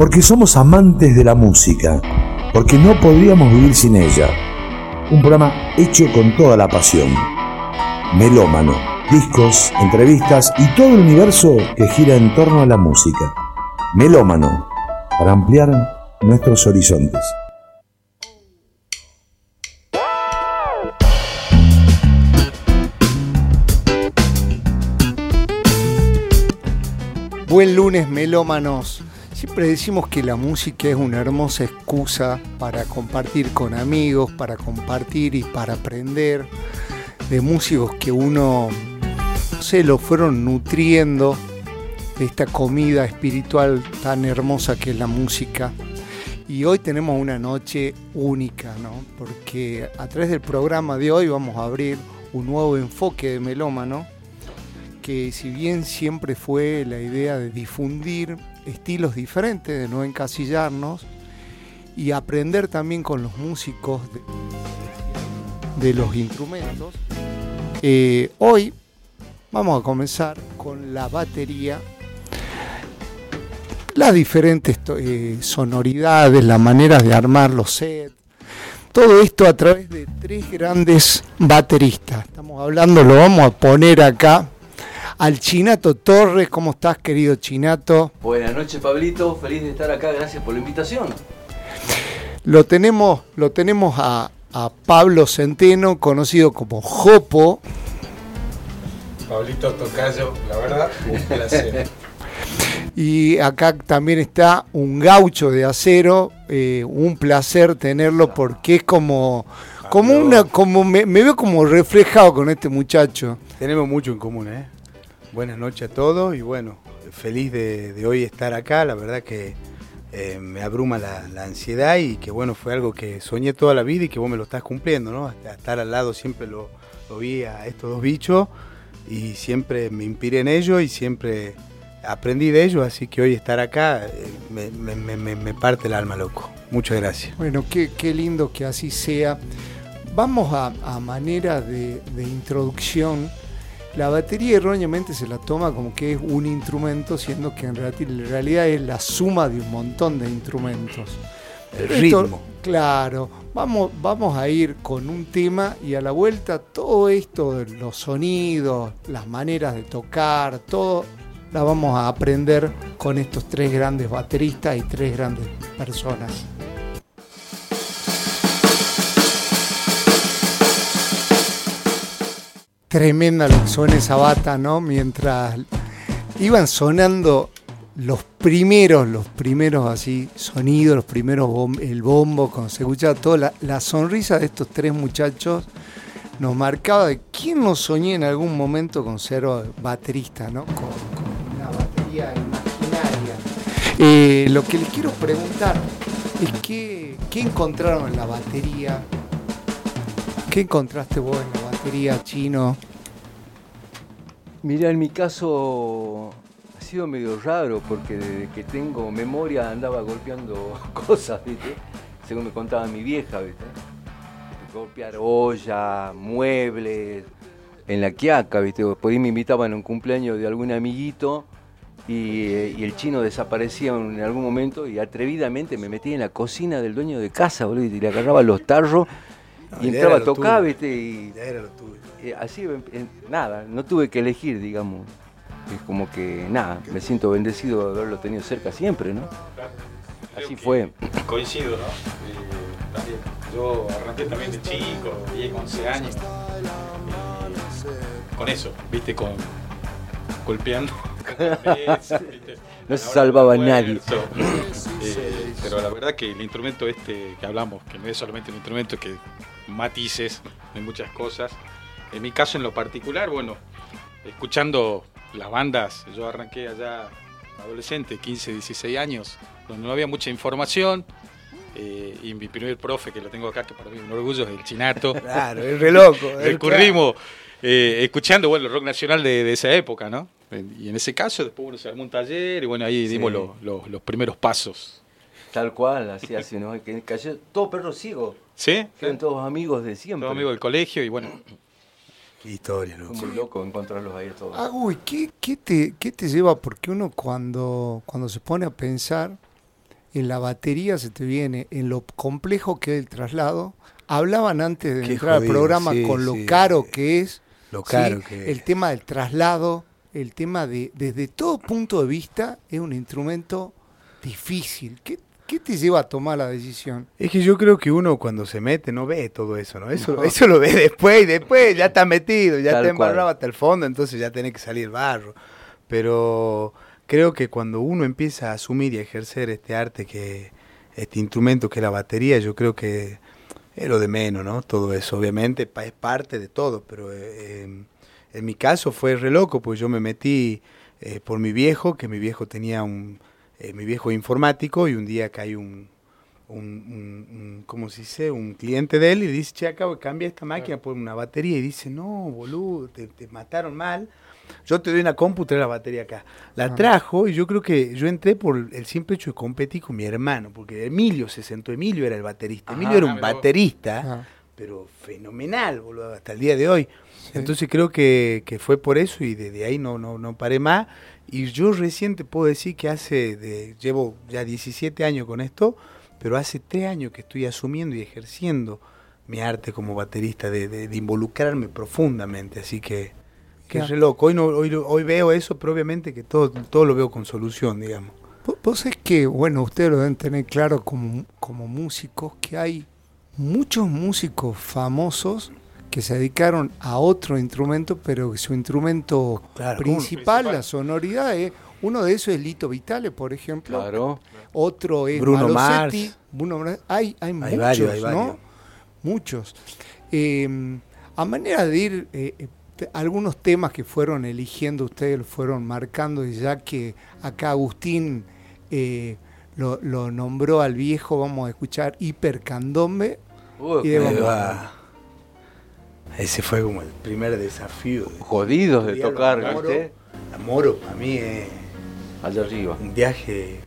porque somos amantes de la música, porque no podríamos vivir sin ella. Un programa hecho con toda la pasión. Melómano, discos, entrevistas y todo el universo que gira en torno a la música. Melómano, para ampliar nuestros horizontes. Buen lunes, melómanos. Siempre decimos que la música es una hermosa excusa para compartir con amigos, para compartir y para aprender de músicos que uno, no sé, lo fueron nutriendo de esta comida espiritual tan hermosa que es la música. Y hoy tenemos una noche única, ¿no? Porque a través del programa de hoy vamos a abrir un nuevo enfoque de melómano que si bien siempre fue la idea de difundir estilos diferentes, de no encasillarnos y aprender también con los músicos de, los instrumentos, eh, hoy vamos a comenzar con la batería, las diferentes eh, sonoridades, las maneras de armar los sets, todo esto a través de tres grandes bateristas. Estamos hablando, lo vamos a poner acá al Chinato Torres. ¿Cómo estás, querido Chinato? Buenas noches, Pablito. Feliz de estar acá. Gracias por la invitación. Lo tenemos, lo tenemos a, a Pablo Centeno, conocido como Jopo. Pablito Tocayo, la verdad, un placer. Y acá también está un gaucho de acero, eh, un placer tenerlo porque es como, como una, como me, me veo como reflejado con este muchacho. Tenemos mucho en común, ¿eh? Buenas noches a todos y bueno, feliz de, de hoy estar acá. La verdad que eh, me abruma la, ansiedad y que bueno, fue algo que soñé toda la vida y que vos me lo estás cumpliendo, ¿no? Hasta estar al lado siempre lo, vi a estos dos bichos y siempre me inspiré en ellos y siempre aprendí de ellos, así que hoy estar acá eh, me, parte el alma, loco. Muchas gracias. Bueno, qué, lindo que así sea. Vamos a, a manera de introducción. La batería erróneamente se la toma como que es un instrumento, siendo que en reali- en realidad es la suma de un montón de instrumentos. El esto- ritmo. claro, vamos, vamos a ir con un tema y a la vuelta todo esto, los sonidos, las maneras de tocar, todo la vamos a aprender con estos tres grandes bateristas y tres grandes personas. Tremenda lo que esa bata, ¿no? Mientras iban sonando los primeros, los primeros así sonidos, los primeros el bombo, cuando se escuchaba toda la, sonrisa de estos tres muchachos nos marcaba de quién nos soñé en algún momento con ser baterista, ¿no? Con, con una batería imaginaria. Eh, lo que les quiero preguntar es qué, qué encontraron en la batería. ¿Qué encontraste vos en la batería chino? Mira, en mi caso ha sido medio raro porque desde que tengo memoria andaba golpeando cosas, ¿viste? Según me contaba mi vieja, ¿viste? Golpear olla, muebles, en la quiaca, ¿viste? Por ahí me invitaban a un cumpleaños de algún amiguito y, eh, el chino desaparecía en algún momento y atrevidamente me metí en la cocina del dueño de casa, boludo, y le agarraba los tarros No, y entraba a era lo tocar, tuyo. ¿viste? Y Ya era lo tuyo. eh, así, en- en- nada, no tuve que elegir, digamos. Es como que, nada, me siento bendecido de haberlo tenido cerca siempre, ¿no? Así fue. Coincido, ¿no? Eh, también. Yo arranqué también de chico, 10, 11 años. y con eso, viste, con golpeando. No se salvaba nadie. Eh, pero la verdad que el instrumento este que hablamos, que no es solamente un instrumento, que matices en muchas cosas. En mi caso en lo particular, bueno, escuchando las bandas, yo arranqué allá adolescente, 15, 16 años, donde no había mucha información. eh, y mi primer profe, que lo tengo acá, que para mí es un orgullo, es el Chinato. Claro, es re loco. Recurrimos eh, escuchando bueno, el rock nacional de, de esa época, ¿no? Y en ese caso, después bueno, se armó un taller y bueno, ahí Sí. dimos los- los- los primeros pasos. Tal cual, así, así, ¿no? Que cayó todo perro ciego. ¿Sí? Eran todos amigos de siempre. Todos amigos del colegio y bueno, Qué historia, Fue loco. muy loco encontrarlos ahí a todos. Ah, uy, ¿qué, qué te, ¿qué te lleva? Porque uno cuando, cuando se pone a pensar, en la batería se te viene en lo complejo que es el traslado. Hablaban antes de entrar al programa con lo caro que es. Lo caro El tema del traslado, el tema de, desde todo punto de vista, es un instrumento difícil. ¿Qué, ¿Qué te lleva a tomar la decisión? Es que yo creo que uno cuando se mete no ve todo eso, ¿no? Eso, eso lo ve después y después ya está metido, ya está embarrado hasta el fondo, entonces ya tiene que salir barro. Pero creo que cuando uno empieza a asumir y a ejercer este arte que este instrumento que es la batería, yo creo que es lo de menos, ¿no? Todo eso, obviamente, es parte de todo, pero eh, em, en mi caso fue re loco, pues yo me metí eh, por mi viejo, que mi viejo tenía un, eh, mi viejo informático, y un día cae un, un, ¿cómo se dice? Un cliente de él y dice, che, acabo de cambiar esta máquina por una batería, y dice, no, boludo, te, te mataron mal yo te doy una compu, trae la batería acá. La ah. trajo y yo creo que yo entré por el simple hecho de competir con mi hermano, porque Emilio se sentó, Emilio era el baterista. Emilio era un baterista, pero fenomenal, boludo, hasta el día de hoy. Entonces creo que, fue por eso y desde ahí no, no, no paré más. Y yo reciente puedo decir que hace, de, llevo ya 17 años con esto, pero hace 3 años que estoy asumiendo y ejerciendo mi arte como baterista, de, de involucrarme profundamente. Así que que es re loco. Hoy, no, hoy, hoy veo eso, pero obviamente que todo, todo lo veo con solución, digamos. Vos es que, bueno, ustedes lo deben tener claro como, como músicos, que hay muchos músicos famosos que se dedicaron a otro instrumento, pero su instrumento principal, la sonoridad, es, uno de esos es Lito Vitale, por ejemplo. Claro. Otro es Bruno Mars. hay, hay, muchos, ¿no? Muchos. Eh, a manera de ir eh, algunos temas que fueron eligiendo ustedes, fueron marcando, y ya que acá Agustín eh, lo, nombró al viejo, vamos a escuchar Hipercandombe. Ese fue como el primer desafío. Jodidos de tocar, ¿viste? Amoro para mí es. Allá arriba. Un viaje.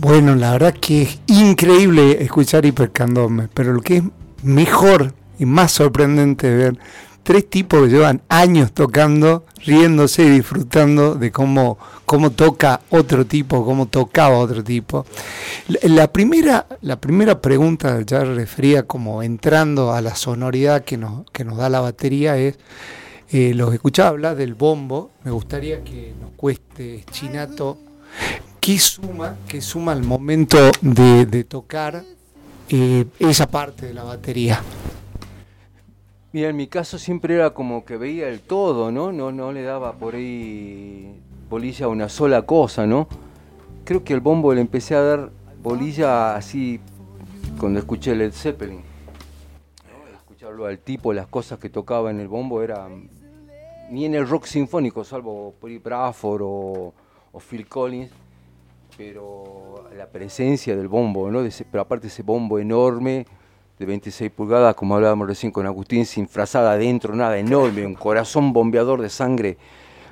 Bueno, la verdad que es increíble escuchar Hipercandome, pero lo que es mejor y más sorprendente ver tres tipos que llevan años tocando, riéndose y disfrutando de cómo, cómo toca otro tipo, cómo tocaba otro tipo. La primera, la primera pregunta, ya refería como entrando a la sonoridad que nos, que nos da la batería, es, eh, los escuchaba hablar del bombo, me gustaría que nos cueste Chinato ¿Qué suma, qué suma al momento de, tocar eh, esa parte de la batería? Mira, en mi caso siempre era como que veía el todo, ¿no? No, no le daba por ahí bolilla a una sola cosa, ¿no? Creo que el bombo le empecé a dar bolilla así cuando escuché Led Zeppelin. Escucharlo al tipo, las cosas que tocaba en el bombo era ni en el rock sinfónico, salvo Bradford o, o Phil Collins pero la presencia del bombo, ¿no? pero aparte ese bombo enorme de 26 pulgadas, como hablábamos recién con Agustín, sin frazada adentro, nada enorme, un corazón bombeador de sangre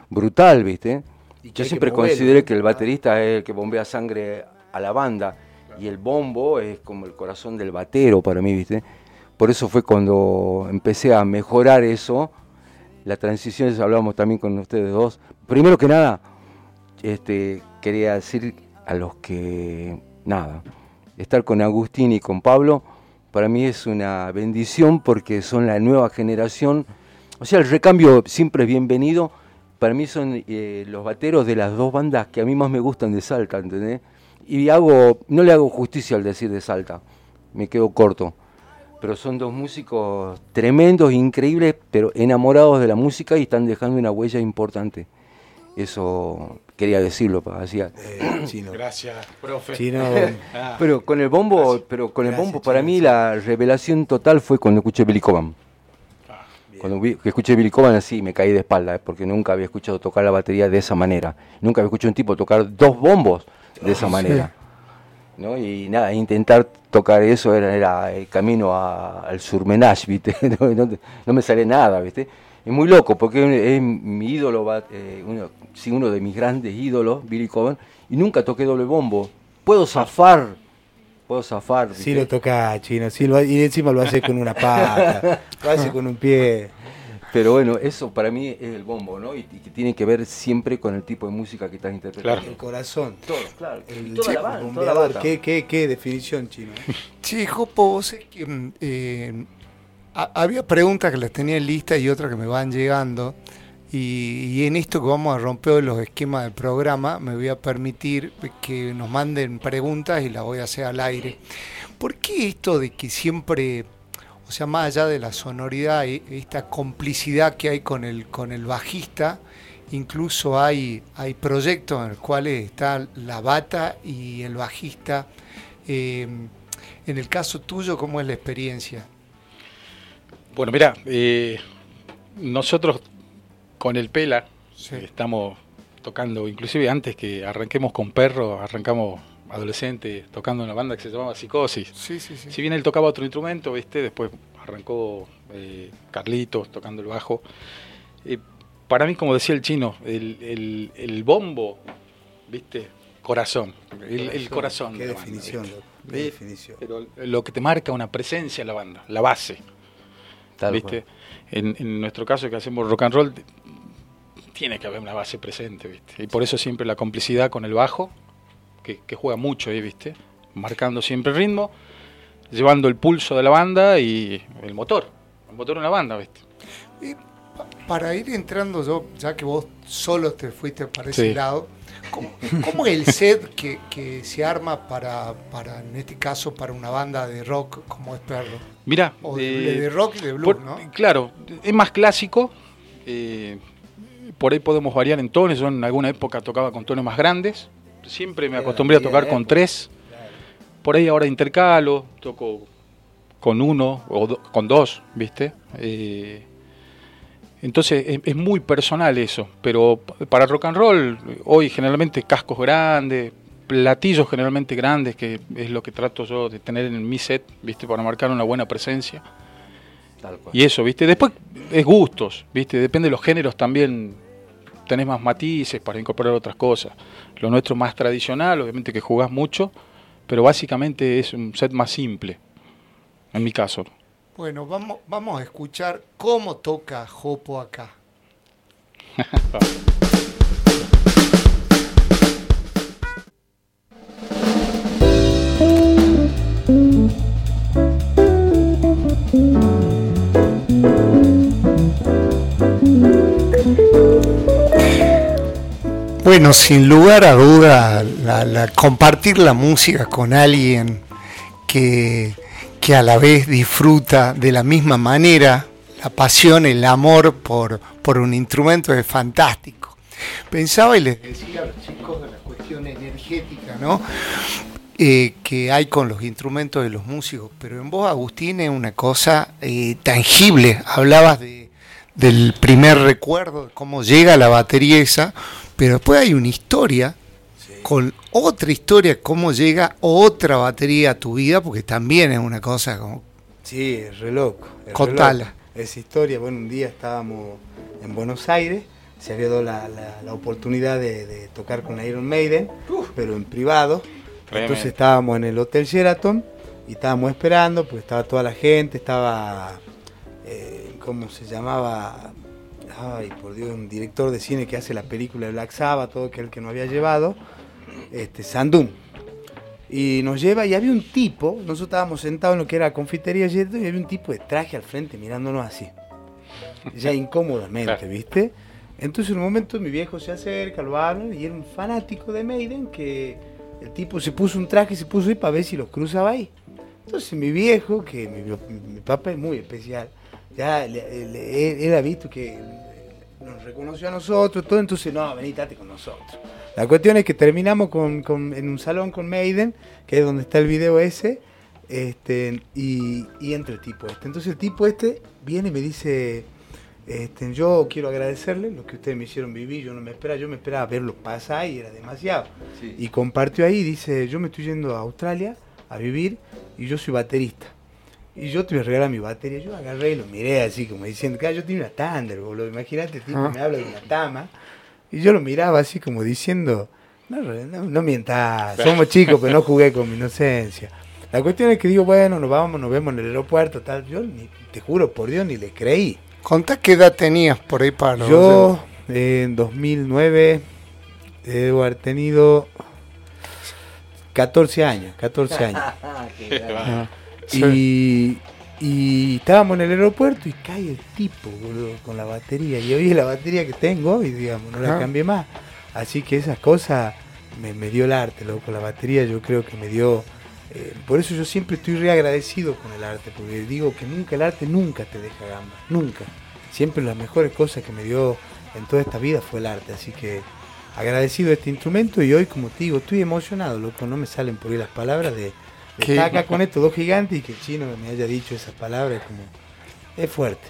brutal, ¿viste? Yo siempre consideré que el baterista es el que bombea sangre a la banda y el bombo es como el corazón del batero para mí, ¿viste? Por eso fue cuando empecé a mejorar eso, la transición, hablábamos también con ustedes dos. Primero que nada, este, quería decir a los que, nada, estar con Agustín y con Pablo, para mí es una bendición porque son la nueva generación. O sea, el recambio siempre es bienvenido. Para mí son eh, los bateros de las dos bandas que a mí más me gustan de Salta, ¿entendés? Y hago, no le hago justicia al decir de Salta, me quedo corto. Pero son dos músicos tremendos, increíbles, pero enamorados de la música y están dejando una huella importante. Eso quería decirlo, hacía. Eh, Gracias, profe. Ah. Pero con el bombo, pero con el bombo para mí la revelación total fue cuando escuché Billy Coban. Ah, cuando escuché Billy Coban así me caí de espalda, porque nunca había escuchado tocar la batería de esa manera. Nunca había escuchado un tipo tocar dos bombos de esa manera. ¿no? Y nada, intentar tocar eso era, el camino al surmenage, ¿viste? No, no, me sale nada, ¿viste? Es muy loco porque es mi ídolo, eh, uno, sí, uno de mis grandes ídolos, Billy Coban, y nunca toqué doble bombo. Puedo zafar, puedo zafar. Sí lo toca chino, sí, y encima lo hace con una pata, lo hace con un pie. Pero bueno, eso para mí es el bombo, ¿no? Y, que tiene que ver siempre con el tipo de música que estás interpretando. Claro. El corazón. Todo, claro. El toda la banda, ¿Qué, qué, qué, definición, chino? Sí, Jopo, vos es que mm, había preguntas que las tenía en lista y otras que me van llegando. Y, en esto que vamos a romper los esquemas del programa, me voy a permitir que nos manden preguntas y las voy a hacer al aire. ¿Por qué esto de que siempre, o sea, más allá de la sonoridad, esta complicidad que hay con el, con el bajista, incluso hay, hay proyectos en los cuales está la bata y el bajista? Eh, en el caso tuyo, ¿cómo es la experiencia? Bueno, mira, eh, nosotros con el Pela estamos tocando, inclusive antes que arranquemos con Perro, arrancamos adolescente tocando una banda que se llamaba Psicosis. Sí, sí, sí. Si bien él tocaba otro instrumento, ¿viste? después arrancó eh, Carlitos tocando el bajo. Eh, para mí, como decía el chino, el, bombo, ¿viste? Corazón. El, corazón. Qué definición, qué definición. Pero lo que te marca una presencia en la banda, la base. ¿Viste? En, nuestro caso que hacemos rock and roll, tiene que haber una base presente, ¿viste? Y por eso siempre la complicidad con el bajo, que, juega mucho ahí, ¿viste? Marcando siempre el ritmo, llevando el pulso de la banda y el motor, el motor de una banda, ¿viste? Y para ir entrando yo, ya que vos solo te fuiste para ese lado, ¿Cómo, es el set que, se arma para, para, en este caso, para una banda de rock como es Perro? Mira, de, rock y de blues, ¿no? Claro, es más clásico. Eh, por ahí podemos variar en tonos. Yo en alguna época tocaba con tonos más grandes. Siempre me acostumbré a tocar con tres. Por ahí ahora intercalo, toco con uno o con dos, ¿viste? Eh, entonces es, muy personal eso, pero para rock and roll hoy generalmente cascos grandes, platillos generalmente grandes, que es lo que trato yo de tener en mi set, ¿viste? Para marcar una buena presencia. Y eso, ¿viste? Después es gustos, ¿viste? Depende de los géneros también tenés más matices para incorporar otras cosas. Lo nuestro más tradicional, obviamente que jugás mucho, pero básicamente es un set más simple, en mi caso. Bueno, vamos, vamos a escuchar cómo toca Jopo acá. Bueno, sin lugar a duda, compartir la música con alguien que que a la vez disfruta de la misma manera la pasión, el amor por, por un instrumento es fantástico. Pensaba y les decía a los chicos de la cuestión energética, ¿no? Eh, que hay con los instrumentos de los músicos, pero en vos, Agustín, es una cosa eh, tangible. Hablabas de, del primer recuerdo, de cómo llega la batería esa, pero después hay una historia con otra historia, cómo llega otra batería a tu vida, porque también es una cosa como... Sí, es re loco. Contala. Esa historia, bueno, un día estábamos en Buenos Aires, se había dado la, oportunidad de, tocar con Iron Maiden, pero en privado. Entonces estábamos en el Hotel Sheraton y estábamos esperando, porque estaba toda la gente, estaba, eh, ¿cómo se llamaba? Ay, por Dios, un director de cine que hace la película de Black Sabbath, todo que el que no había llevado este, Sandún. Y nos lleva y había un tipo, nosotros estábamos sentados en lo que era la confitería y había un tipo de traje al frente mirándonos así. Ya incómodamente, ¿viste? Entonces en un momento mi viejo se acerca, lo habla y era un fanático de Maiden que el tipo se puso un traje y se puso ahí para ver si los cruzaba ahí. Entonces mi viejo, que mi, papá es muy especial, ya él ha visto que nos reconoció a nosotros, todo, entonces no, vení, con nosotros. La cuestión es que terminamos con, en un salón con Maiden, que es donde está el video ese, este, y, entra el tipo este. Entonces el tipo este viene y me dice, este, yo quiero agradecerle lo que ustedes me hicieron vivir, yo no me esperaba, yo me esperaba verlo pasar y era demasiado. Y compartió ahí, dice, yo me estoy yendo a Australia a vivir y yo soy baterista. Y yo te voy a regalar mi batería. Yo agarré y lo miré así como diciendo, claro, yo tengo una Thunder, boludo. Imagínate, tipo, me habla de una Tama. Y yo lo miraba así como diciendo, no, no, mientas, somos chicos, pero no jugué con mi inocencia. La cuestión es que digo, bueno, nos vamos, nos vemos en el aeropuerto, tal. Yo ni, te juro por Dios ni le creí. Contá qué edad tenías por ahí para los- Yo en 2009 debo haber tenido 14 años, 14 años. Qué grande. Sí. Y, y estábamos en el aeropuerto y cae el tipo, boludo, con la batería. Y hoy es la batería que tengo y digamos, no la cambié más. Así que esas cosas me, me dio el arte, loco. La batería yo creo que me dio... eh, por eso yo siempre estoy re agradecido con el arte, porque digo que nunca el arte nunca te deja gamba, nunca. Siempre las mejores cosas que me dio en toda esta vida fue el arte, así que agradecido de este instrumento y hoy como te digo, estoy emocionado, loco, no me salen por ahí las palabras de, estar acá con estos dos gigantes y que el chino me haya dicho esas palabras, como es fuerte.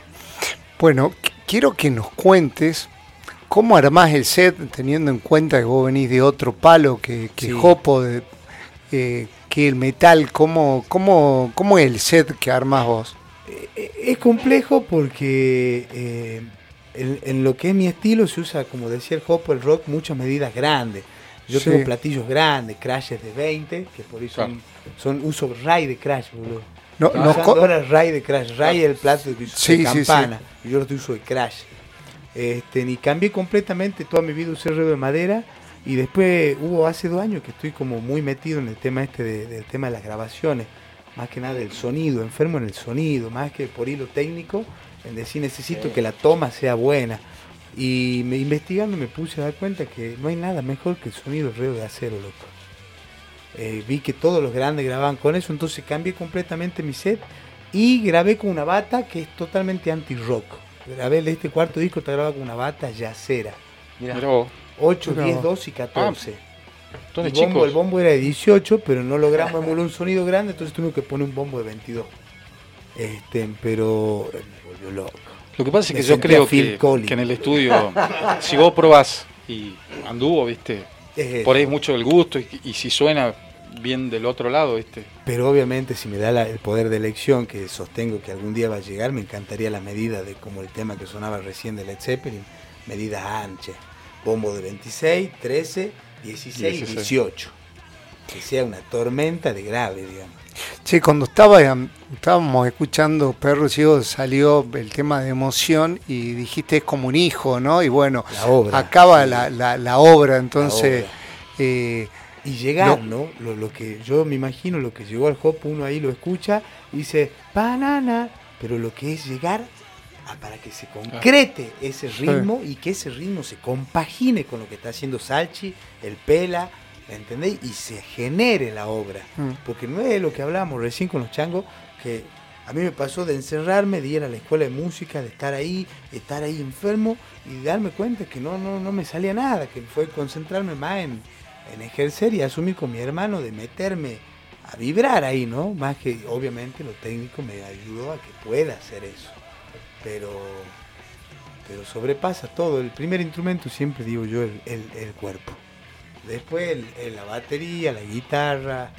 Bueno, qu- quiero que nos cuentes cómo armás el set, teniendo en cuenta que vos venís de otro palo que, que Sí. Jopo, de, eh, que el metal, cómo, cómo, cómo es el set que armás vos. Eh, eh, Es complejo porque eh, en, en lo que es mi estilo se usa, como decía el Hopo, el rock, muchas medidas grandes. Yo Sí. tengo platillos grandes, crashes de 20, que por eso son, son uso ray de crash, boludo. No, nos ahora ray de crash. Ray es el plato de, Sí, de sí, campana. Y yo lo uso de crash. Este, y cambié completamente toda mi vida usé ruedo de madera. Y después hubo hace dos años que estoy como muy metido en el tema este de- del tema de las grabaciones. Más que nada del sonido, enfermo en el sonido, más que por hilo técnico, en decir necesito que la toma sea buena. Y me, investigando me puse a dar cuenta que no hay nada mejor que el sonido del ruedo de acero, loco. Eh, vi que todos los grandes grababan con eso, entonces cambié completamente mi set y grabé con una bata que es totalmente anti-rock. Grabé este cuarto disco, está grabado con una bata yacera. Mirá, Mirá vos, 8, Mirá 10, vos. 12 y 14. todos el, bombo, el bombo era de 18, pero no logramos emular un sonido grande, entonces tuvimos que poner un bombo de 22. Este, pero me volvió loco. Lo que pasa es Me que yo creo que, en el estudio, si vos probás y anduvo, viste, Es por ahí es mucho el gusto y, y si suena bien del otro lado, viste. Pero obviamente si me da la- el poder de elección, que sostengo que algún día va a llegar, me encantaría la medida de como el tema que sonaba recién de Led Zeppelin, medidas anchas, bombo de 26, 13, 16, 16. 18. Que sea una tormenta de grave, digamos. Che, cuando estaba, em, estábamos escuchando Perro Ciego salió el tema de emoción y dijiste es como un hijo, ¿no? Y bueno, La obra. acaba Sí. la, la- la obra, entonces... obra. eh, Y llegar, No. ¿no? Lo, lo que yo me imagino, lo que llegó al hop, uno ahí lo escucha y dice, banana, pero lo que es llegar a- para que se concrete ese ritmo y que ese ritmo se compagine con lo que está haciendo Salchi, el Pela, ¿me entendéis? Y se genere la obra. Mm. Porque no es lo que hablábamos recién con los changos, que a mí me pasó de encerrarme, de ir a la escuela de música, de estar ahí, estar ahí enfermo y darme cuenta que no, no, no me salía nada, que fue concentrarme más en, en ejercer y asumir con mi hermano de meterme a vibrar ahí, ¿no? Más que obviamente lo técnico me ayudó a que pueda hacer eso. Pero, pero sobrepasa todo. El primer instrumento siempre digo yo el, el- el cuerpo. Después el- el- la batería, la guitarra,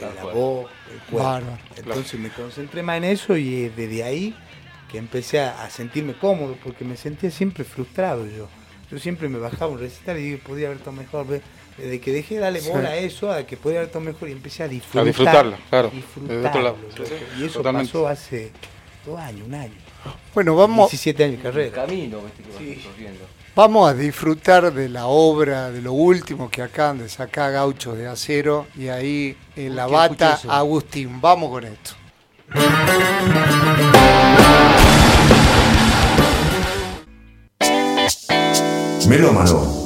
la voz, el cuerpo. Bárbaro. Entonces me concentré más en eso y eh, desde ahí que empecé a, a sentirme cómodo porque me sentía siempre frustrado yo. Yo siempre me bajaba un recital y dije, podría haber estado mejor. Desde que dejé de darle Sí. bola a eso, a que podría haber estado mejor y empecé a disfrutar. A disfrutarlo, claro. disfrutarlo, Desde otro lado. loco. Sí, sí, Y eso totalmente. pasó hace dos años, un año. bueno, vamos, 17 años de el carrera. camino, que Sí. vamos a disfrutar de la obra, de lo último que acaban de sacar Gauchos de Acero y ahí en la bata. Agustín. Vamos con esto. Melómano.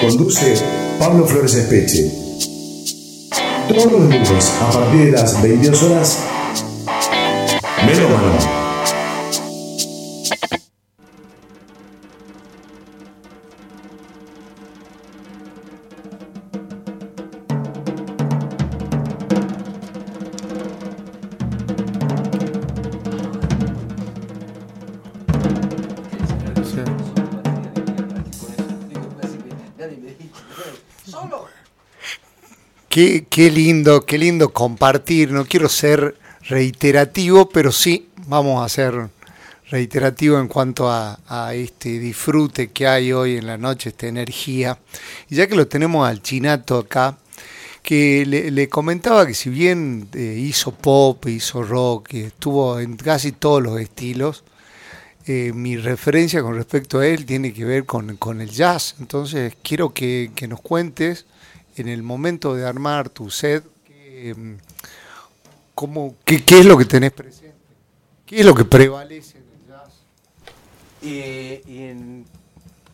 Conduce Pablo Flores Espeche. Todos los lunes a partir de las 22 horas. Melómano. Qué, lindo, qué lindo compartir. No quiero ser reiterativo, pero sí vamos a ser reiterativo en cuanto a, a este disfrute que hay hoy en la noche, esta energía. Y ya que lo tenemos al chinato acá, que le, comentaba que si bien eh, hizo pop, hizo rock, estuvo en casi todos los estilos, eh, mi referencia con respecto a él tiene que ver con, el jazz. Entonces quiero que, nos cuentes en el momento de armar tu set, mm, qué, qué, es lo que tenés presente, qué es lo que prevalece en el jazz. Y, en,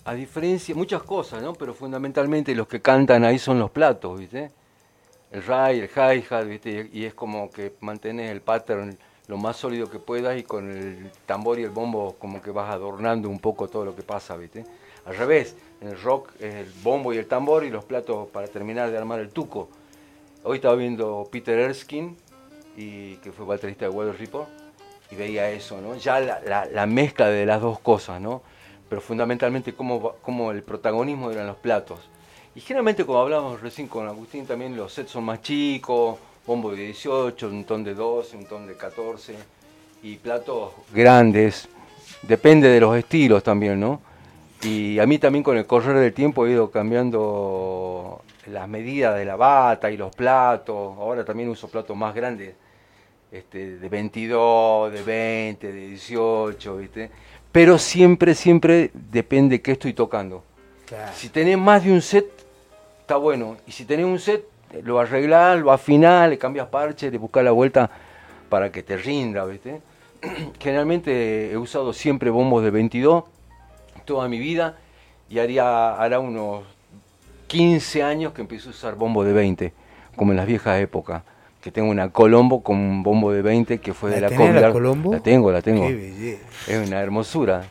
a diferencia, muchas cosas, ¿no? Pero fundamentalmente los que cantan ahí son los platos, ¿viste? El ray, el hi-hat, ¿viste? Y es como que mantenés el pattern lo más sólido que puedas y con el tambor y el bombo como que vas adornando un poco todo lo que pasa, ¿viste? Al revés, en el rock es el bombo y el tambor y los platos para terminar de armar el tuco. Hoy estaba viendo Peter Erskine, y, que fue baterista de Weather Report, y veía eso, ¿no? Ya la, la mezcla de las dos cosas, ¿no? pero fundamentalmente cómo, el protagonismo eran los platos. Y generalmente, como hablábamos recién con Agustín, también los sets son más chicos, bombo de 18, un ton de 12, un ton de 14, y platos grandes. Depende de los estilos también, ¿no? Y a mí también con el correr del tiempo he ido cambiando las medidas de la bata y los platos. Ahora también uso platos más grandes, este, de 22, de 20, de 18, ¿viste? pero siempre, siempre depende qué estoy tocando. Si tenés más de un set, está bueno. Y si tenés un set, lo arreglás, lo afinás, le cambias parche, le buscas la vuelta para que te rinda, ¿viste? Generalmente he usado siempre bombos de 22 toda mi vida y haría, hará unos 15 años que empecé a usar bombos de 20, como en las viejas épocas que tengo una Colombo con un bombo de 20 que fue de la Colombo. ¿La Colombo? La tengo, la tengo. Es una hermosura.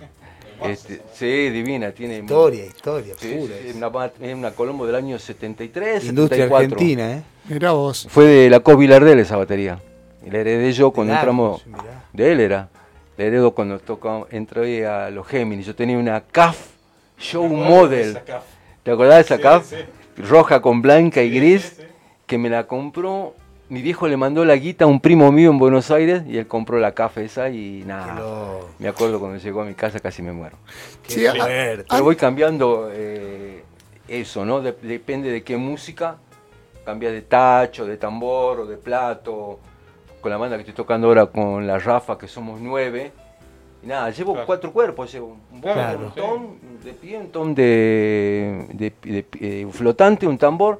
Este, sí, divina, tiene historia, historia pura. Es una, es una, Colombo del año 73, Industria 74. argentina, ¿eh? Mirá vos. Fue de la Co Vilardel esa batería. La heredé yo cuando entramos. De él era. La heredó cuando tocó, entré a los Géminis. Yo tenía una CAF Show Model. ¿Te acordás de esa CAF? Roja con blanca y gris. Que me la compró mi viejo le mandó la guita a un primo mío en Buenos Aires y él compró la café esa y nada. Me acuerdo cuando llegó a mi casa casi me muero. Qué Pero voy cambiando eh, eso, ¿no? depende de qué música. Cambia de tacho, de tambor o de plato. Con la banda que estoy tocando ahora con la Rafa, que somos nueve. Y nada, llevo cuatro cuerpos. Llevo un un ton de pie, un ton de, de, eh, flotante, un tambor.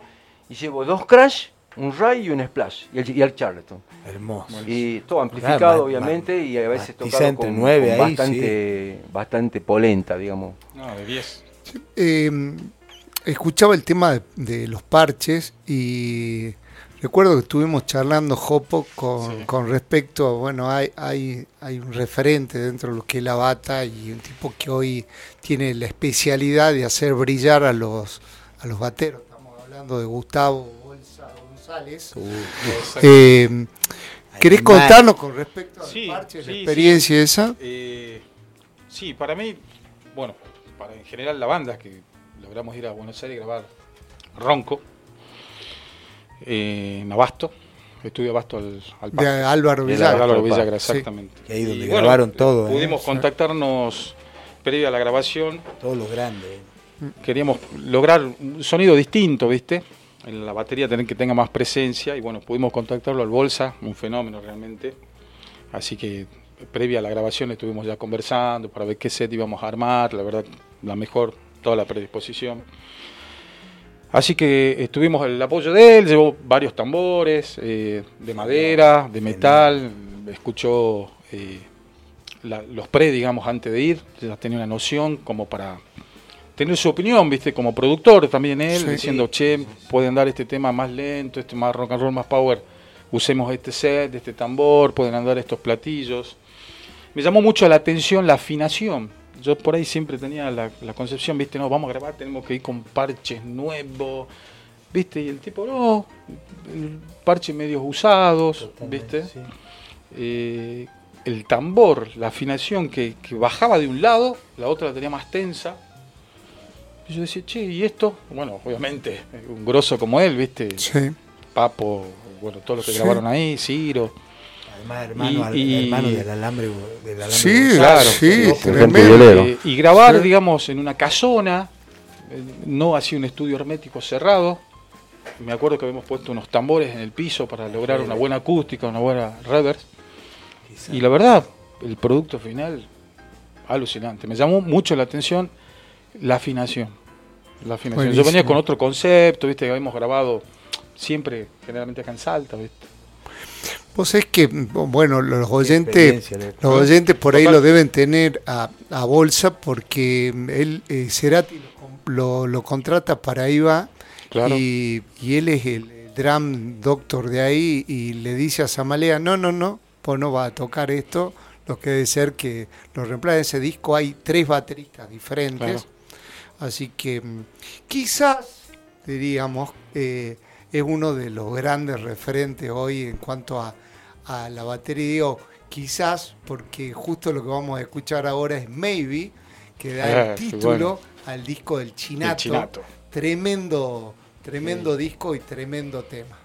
Y llevo dos crash un Ray y un Splash, y el, y Charleston. Hermoso. Y todo amplificado, obviamente, y a veces tocado con, bastante, bastante polenta, digamos. No, de 10. Em, escuchaba el tema de, los parches y recuerdo que estuvimos charlando, Jopo, con, con respecto a, bueno, hay, hay, hay un referente dentro de lo que es la bata y un tipo que hoy tiene la especialidad de hacer brillar a los, a los bateros. Estamos hablando de Gustavo eh, ¿Querés contarnos con respecto a sí, la experiencia esa? Eh, sí, para mí, bueno, para en general la banda, que logramos ir a Buenos Aires a grabar Ronco, en Abasto, estudio Abasto al, al De Álvaro Villagra. Álvaro Villagra, exactamente. Y ahí donde grabaron todo. Pudimos contactarnos previo a la grabación. Todos los grandes. Queríamos lograr un sonido distinto, ¿viste? en la batería tener que tenga más presencia y bueno, pudimos contactarlo al Bolsa, un fenómeno realmente. Así que previa a la grabación estuvimos ya conversando para ver qué set íbamos a armar, la verdad, la mejor, toda la predisposición. Así que estuvimos el apoyo de él, llevó varios tambores eh, de madera, de metal, escuchó eh, los pre, digamos, antes de ir, ya tenía una noción como para tener su opinión, viste, como productor también él, diciendo, che, pueden dar este tema más lento, este más rock and roll, más power, usemos este set, este tambor, pueden andar estos platillos. Me llamó mucho la atención la afinación. Yo por ahí siempre tenía la, concepción, viste, no, vamos a grabar, tenemos que ir con parches nuevos, viste, y el tipo, no, parches medios usados, viste. Eh, el tambor, la afinación que, que bajaba de un lado, la otra la tenía más tensa y yo decía, che, ¿y esto? Bueno, obviamente, un grosso como él, ¿viste? Sí. Papo, bueno, todos los que grabaron ahí, Ciro. Hermano, y, hermano del alambre. Del alambre sí, claro, sí, tremendo. Y, grabar, digamos, en una casona, no así un estudio hermético cerrado, me acuerdo que habíamos puesto unos tambores en el piso para lograr una buena acústica, una buena reverse. Y la verdad, el producto final, alucinante. Me llamó mucho la atención la afinación. La afinación. Yo venía con otro concepto, viste, que habíamos grabado siempre, generalmente acá en Salta, viste. Vos es que, bueno, los oyentes, los oyentes por ahí lo deben tener a, bolsa porque él, eh, Cerati lo, lo, contrata para IVA y, y, él es el drum doctor de ahí y le dice a Samalea, no, no, no, pues no va a tocar esto, lo que debe ser que lo reemplaza. ese disco. Hay tres bateristas diferentes, así que mm, quizás, diríamos, eh, es uno de los grandes referentes hoy en cuanto a, la batería. Digo, quizás porque justo lo que vamos a escuchar ahora es Maybe, que da el ah, título al disco del Chinato. Tremendo, tremendo disco y tremendo tema.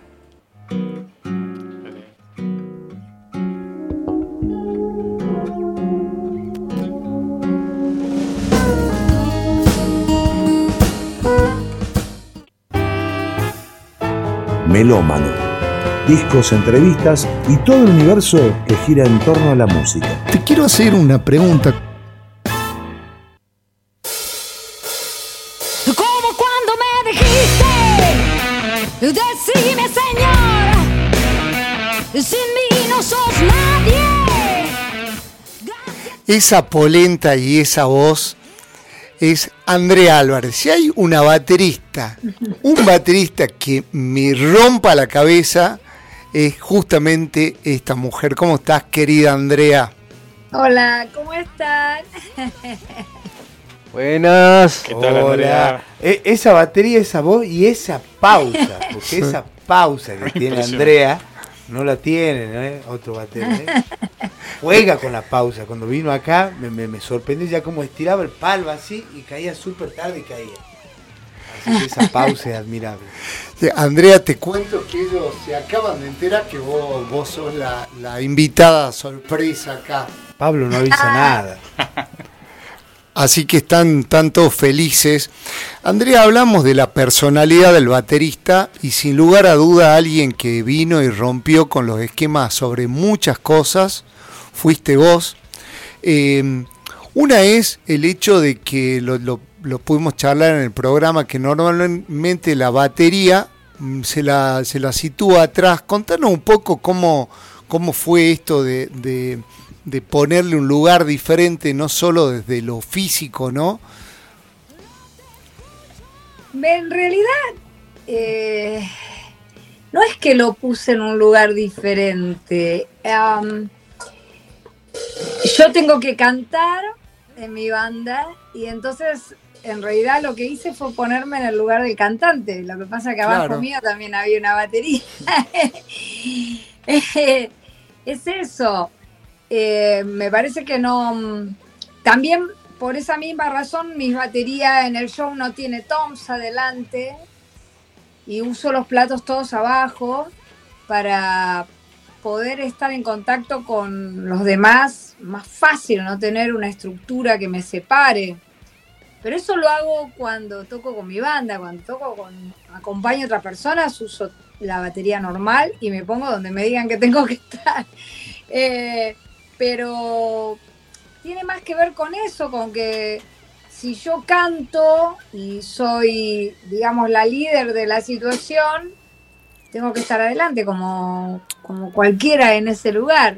melómano. Discos, entrevistas y todo el universo que gira en torno a la música. Te quiero hacer una pregunta. Como cuando me dijiste, decime señor, sin mí no sos nadie. Esa polenta y esa voz es Andrea Álvarez. Si hay una baterista, un baterista que me rompa la cabeza, es justamente esta mujer. ¿Cómo estás, querida Andrea? Hola, ¿cómo están? Buenas. ¿Qué tal, Andrea? E, esa batería, esa voz y esa pausa, porque esa pausa que tiene Andrea no la tiene, ¿eh? Otro batería. ¿eh? Juega con la pausa. Cuando vino acá me, me, sorprendió ya como estiraba el palo así y caía súper tarde y caía. Esa pausa es admirable. Andrea, te cuento que ellos se acaban de enterar que vos, vos sos la, la invitada sorpresa acá. Pablo no avisa nada. Así que están tanto felices. Andrea, hablamos de la personalidad del baterista y sin lugar a duda alguien que vino y rompió con los esquemas sobre muchas cosas, fuiste vos. Eh, una es el hecho de que lo, lo, pudimos charlar en el programa, que normalmente la batería mm, se la, se la sitúa atrás. Contanos un poco cómo, cómo fue esto de de ponerle un lugar diferente, no solo desde lo físico, ¿no? En realidad, eh, no es que lo puse en un lugar diferente. yo tengo que cantar en mi banda y entonces en realidad lo que hice fue ponerme en el lugar del cantante. Lo que pasa que abajo mío también había una batería. es eso. Eh, me parece que no. También por esa misma razón, mi batería en el show no tiene toms adelante y uso los platos todos abajo para poder estar en contacto con los demás más fácil, no tener una estructura que me separe. Pero eso lo hago cuando toco con mi banda, cuando toco con, acompaño a otras personas, uso la batería normal y me pongo donde me digan que tengo que estar. Eh, pero tiene más que ver con eso, con que si yo canto y soy, digamos, la líder de la situación, tengo que estar adelante como, como cualquiera en ese lugar,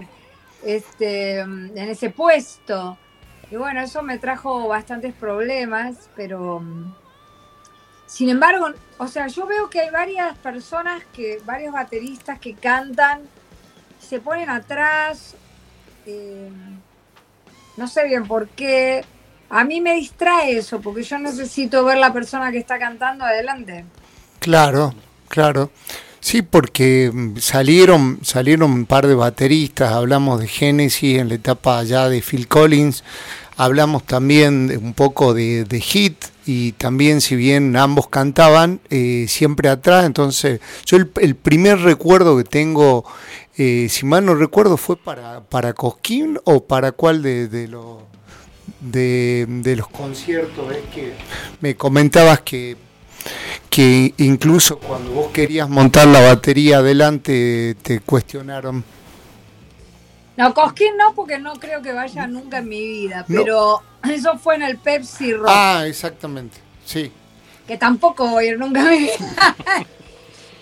este, en ese puesto. Y bueno, eso me trajo bastantes problemas, pero sin embargo, o sea, yo veo que hay varias personas, que varios bateristas que cantan, se ponen atrás eh, no sé bien por qué. A mí me distrae eso, porque yo necesito ver la persona que está cantando adelante. Claro, claro. Sí, porque mm, salieron, salieron un par de bateristas, hablamos de Genesis en la etapa allá de Phil Collins, hablamos también un poco de, Hit y también si bien ambos cantaban, eh, siempre atrás, entonces yo el, primer recuerdo que tengo eh, si mal no recuerdo, fue para, para Cosquín o para cuál de, de, de, los conciertos. Es que me comentabas que que incluso cuando vos querías montar la batería adelante te cuestionaron. No, Cosquín no, porque no creo que vaya nunca en mi vida, No. pero eso fue en el Pepsi Rock, Ah, exactamente. Sí. que tampoco voy a ir nunca en mi vida.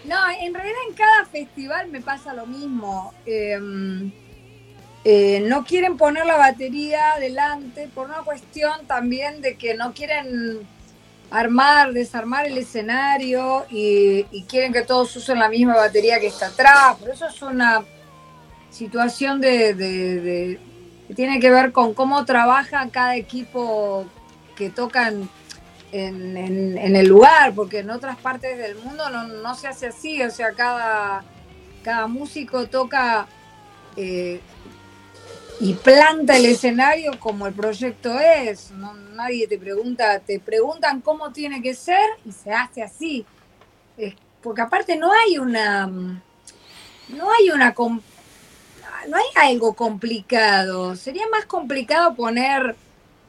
No, en realidad en cada festival me pasa lo mismo. Eh, eh, no quieren poner la batería adelante por una cuestión también de que no quieren armar, desarmar el escenario y, y quieren que todos usen la misma batería que está atrás. Por eso es una situación de, tiene que ver con cómo trabaja cada equipo que tocan en, el lugar, porque en otras partes del mundo no, no se hace así, o sea, cada, cada músico toca eh, y planta el escenario como el proyecto es, nadie te pregunta, te preguntan cómo tiene que ser y se hace así, Es- porque aparte no hay una, no hay una, no hay algo complicado, sería más complicado poner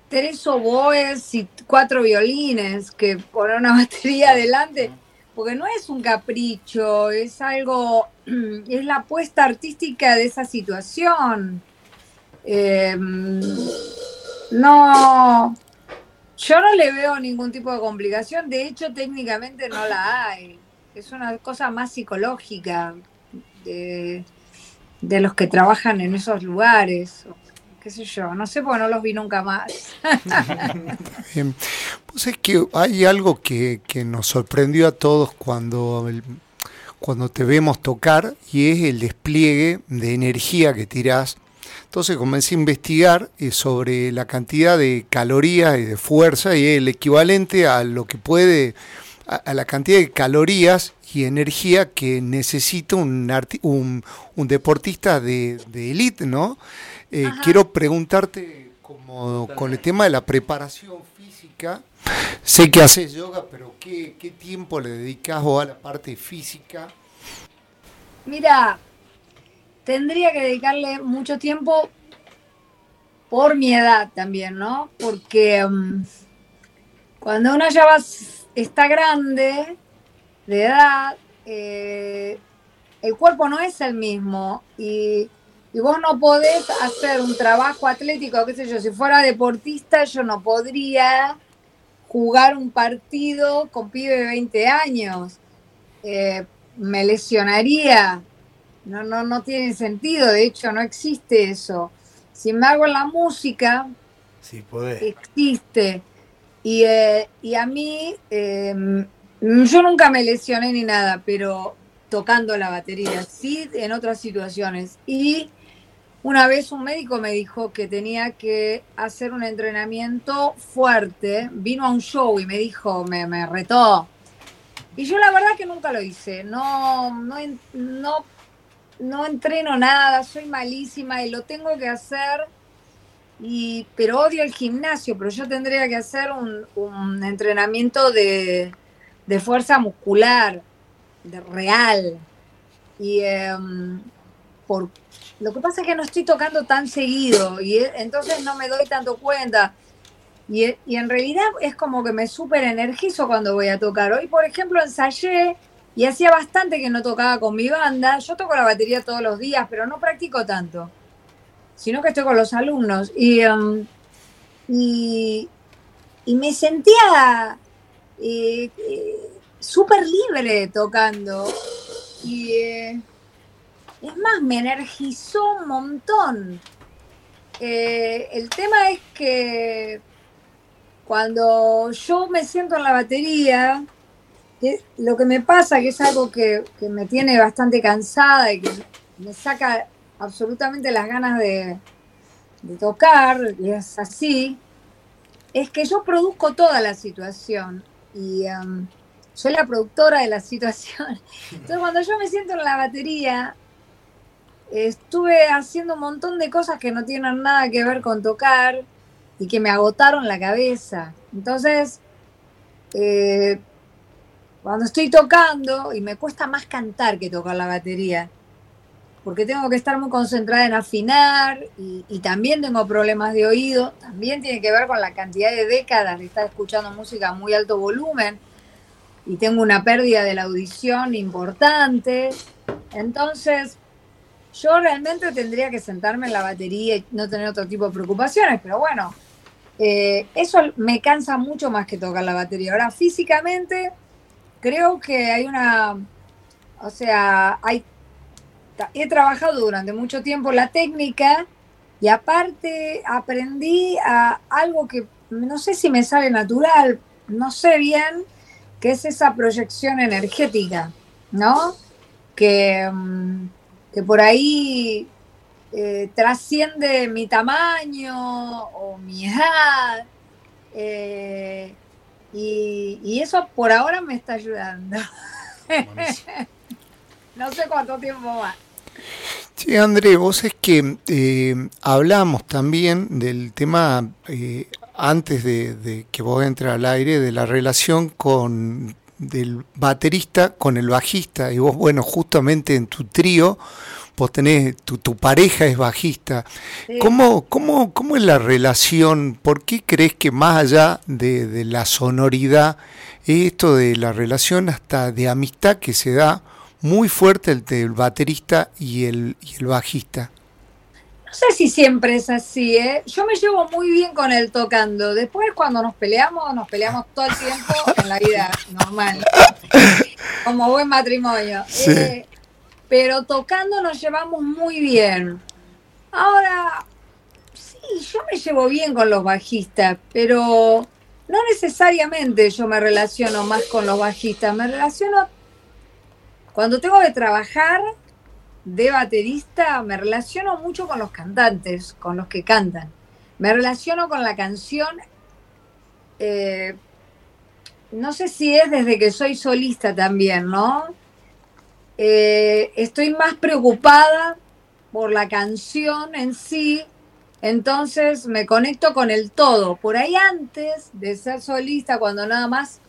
tres oboes y cuatro violines que poner una batería adelante, porque no es un capricho, es algo, es la apuesta artística de esa situación. Eh, no, yo no le veo ningún tipo de complicación, de hecho técnicamente no la hay, es una cosa más psicológica de los que trabajan en esos lugares, qué sé yo, no sé porque no los vi nunca más. Pues es que hay algo que, que nos sorprendió a todos cuando, cuando te vemos tocar y es el despliegue de energía que tirás. Entonces comencé a investigar eh, sobre la cantidad de calorías y de fuerza y el equivalente a lo que puede, a la cantidad de calorías y energía que necesita un, un, un deportista de, de élite, ¿no? Eh, quiero preguntarte como con el tema de la preparación física. Sé que haces yoga, pero ¿qué, qué tiempo le dedicas a la parte física? Mira, tendría que dedicarle mucho tiempo por mi edad también, ¿no? Porque mm, cuando uno ya va, está grande, de edad, eh, el cuerpo no es el mismo y, y vos no podés hacer un trabajo atlético, qué sé yo, si fuera deportista yo no podría jugar un partido con pibe de 20 años. Eh, me lesionaría. No, no, no tiene sentido, de hecho no existe eso. Sin embargo, en la música Si podés. existe. Y, eh, y a mí, yo nunca me lesioné ni nada, pero tocando la batería, sí en otras situaciones. Y una vez un médico me dijo que tenía que hacer un entrenamiento fuerte. Vino a un show y me dijo, me, me retó. Y yo la verdad que nunca lo hice. No, no, no, no entreno nada, soy malísima y lo tengo que hacer. Y, pero odio el gimnasio, pero yo tendría que hacer un, un entrenamiento de, de fuerza muscular, de real. Y em, por, lo que pasa es que no estoy tocando tan seguido y e- entonces no me doy tanto cuenta. Y, e- y en realidad es como que me súper energizo cuando voy a tocar. Hoy, por ejemplo, ensayé y hacía bastante que no tocaba con mi banda. Yo toco la batería todos los días, pero no practico tanto, sino que estoy con los alumnos. Y, em, y, y me sentía eh, eh, súper libre tocando. Y eh, es más, me energizó un montón. Eh, el tema es que cuando yo me siento en la batería, lo que me pasa, que es algo que, que me tiene bastante cansada y que me saca absolutamente las ganas de, de tocar, y es así, es que yo produzco toda la situación y em, soy la productora de la situación. Entonces cuando yo me siento en la batería, estuve haciendo un montón de cosas que no tienen nada que ver con tocar y que me agotaron la cabeza. Entonces, eh, cuando estoy tocando, y me cuesta más cantar que tocar la batería, porque tengo que estar muy concentrada en afinar y, también tengo problemas de oído, también tiene que ver con la cantidad de décadas de estar escuchando música a muy alto volumen. y tengo una pérdida de la audición importante. Entonces, yo realmente tendría que sentarme en la batería y no tener otro tipo de preocupaciones, pero bueno, eh, eso me cansa mucho más que tocar la batería. Ahora, físicamente, creo que hay una, o sea, hay, he trabajado durante mucho tiempo la técnica y aparte aprendí a algo que no sé si me sale natural, no sé bien, que es esa proyección energética, ¿no? Que, mm, que por ahí eh, trasciende mi tamaño o mi edad. eh, y, y eso por ahora me está ayudando. no sé cuánto tiempo más. Sí, André, vos es que eh, hablamos también del tema, eh, antes de, de que vos entres al aire, de la relación con del baterista con el bajista. Y vos, bueno, justamente en tu trío, vos tenés, tu, tu pareja es bajista. Sí. ¿Cómo, cómo, ¿Cómo es la relación? ¿Por qué crees que más allá de, de la sonoridad, esto de la relación hasta de amistad que se da muy fuerte entre el baterista y el, y el bajista? No sé si siempre es así, ¿eh? Yo me llevo muy bien con él tocando. Después cuando nos peleamos, nos peleamos todo el tiempo en la vida normal. Como buen matrimonio. Sí. Eh, pero tocando nos llevamos muy bien. Ahora, sí, yo me llevo bien con los bajistas, pero no necesariamente yo me relaciono más con los bajistas. Me relaciono cuando tengo que trabajar de baterista, me relaciono mucho con los cantantes, con los que cantan. Me relaciono con la canción. eh, no sé si es desde que soy solista también, ¿no? Eh, estoy más preocupada por la canción en sí, entonces me conecto con el todo. Por ahí antes de ser solista, cuando nada más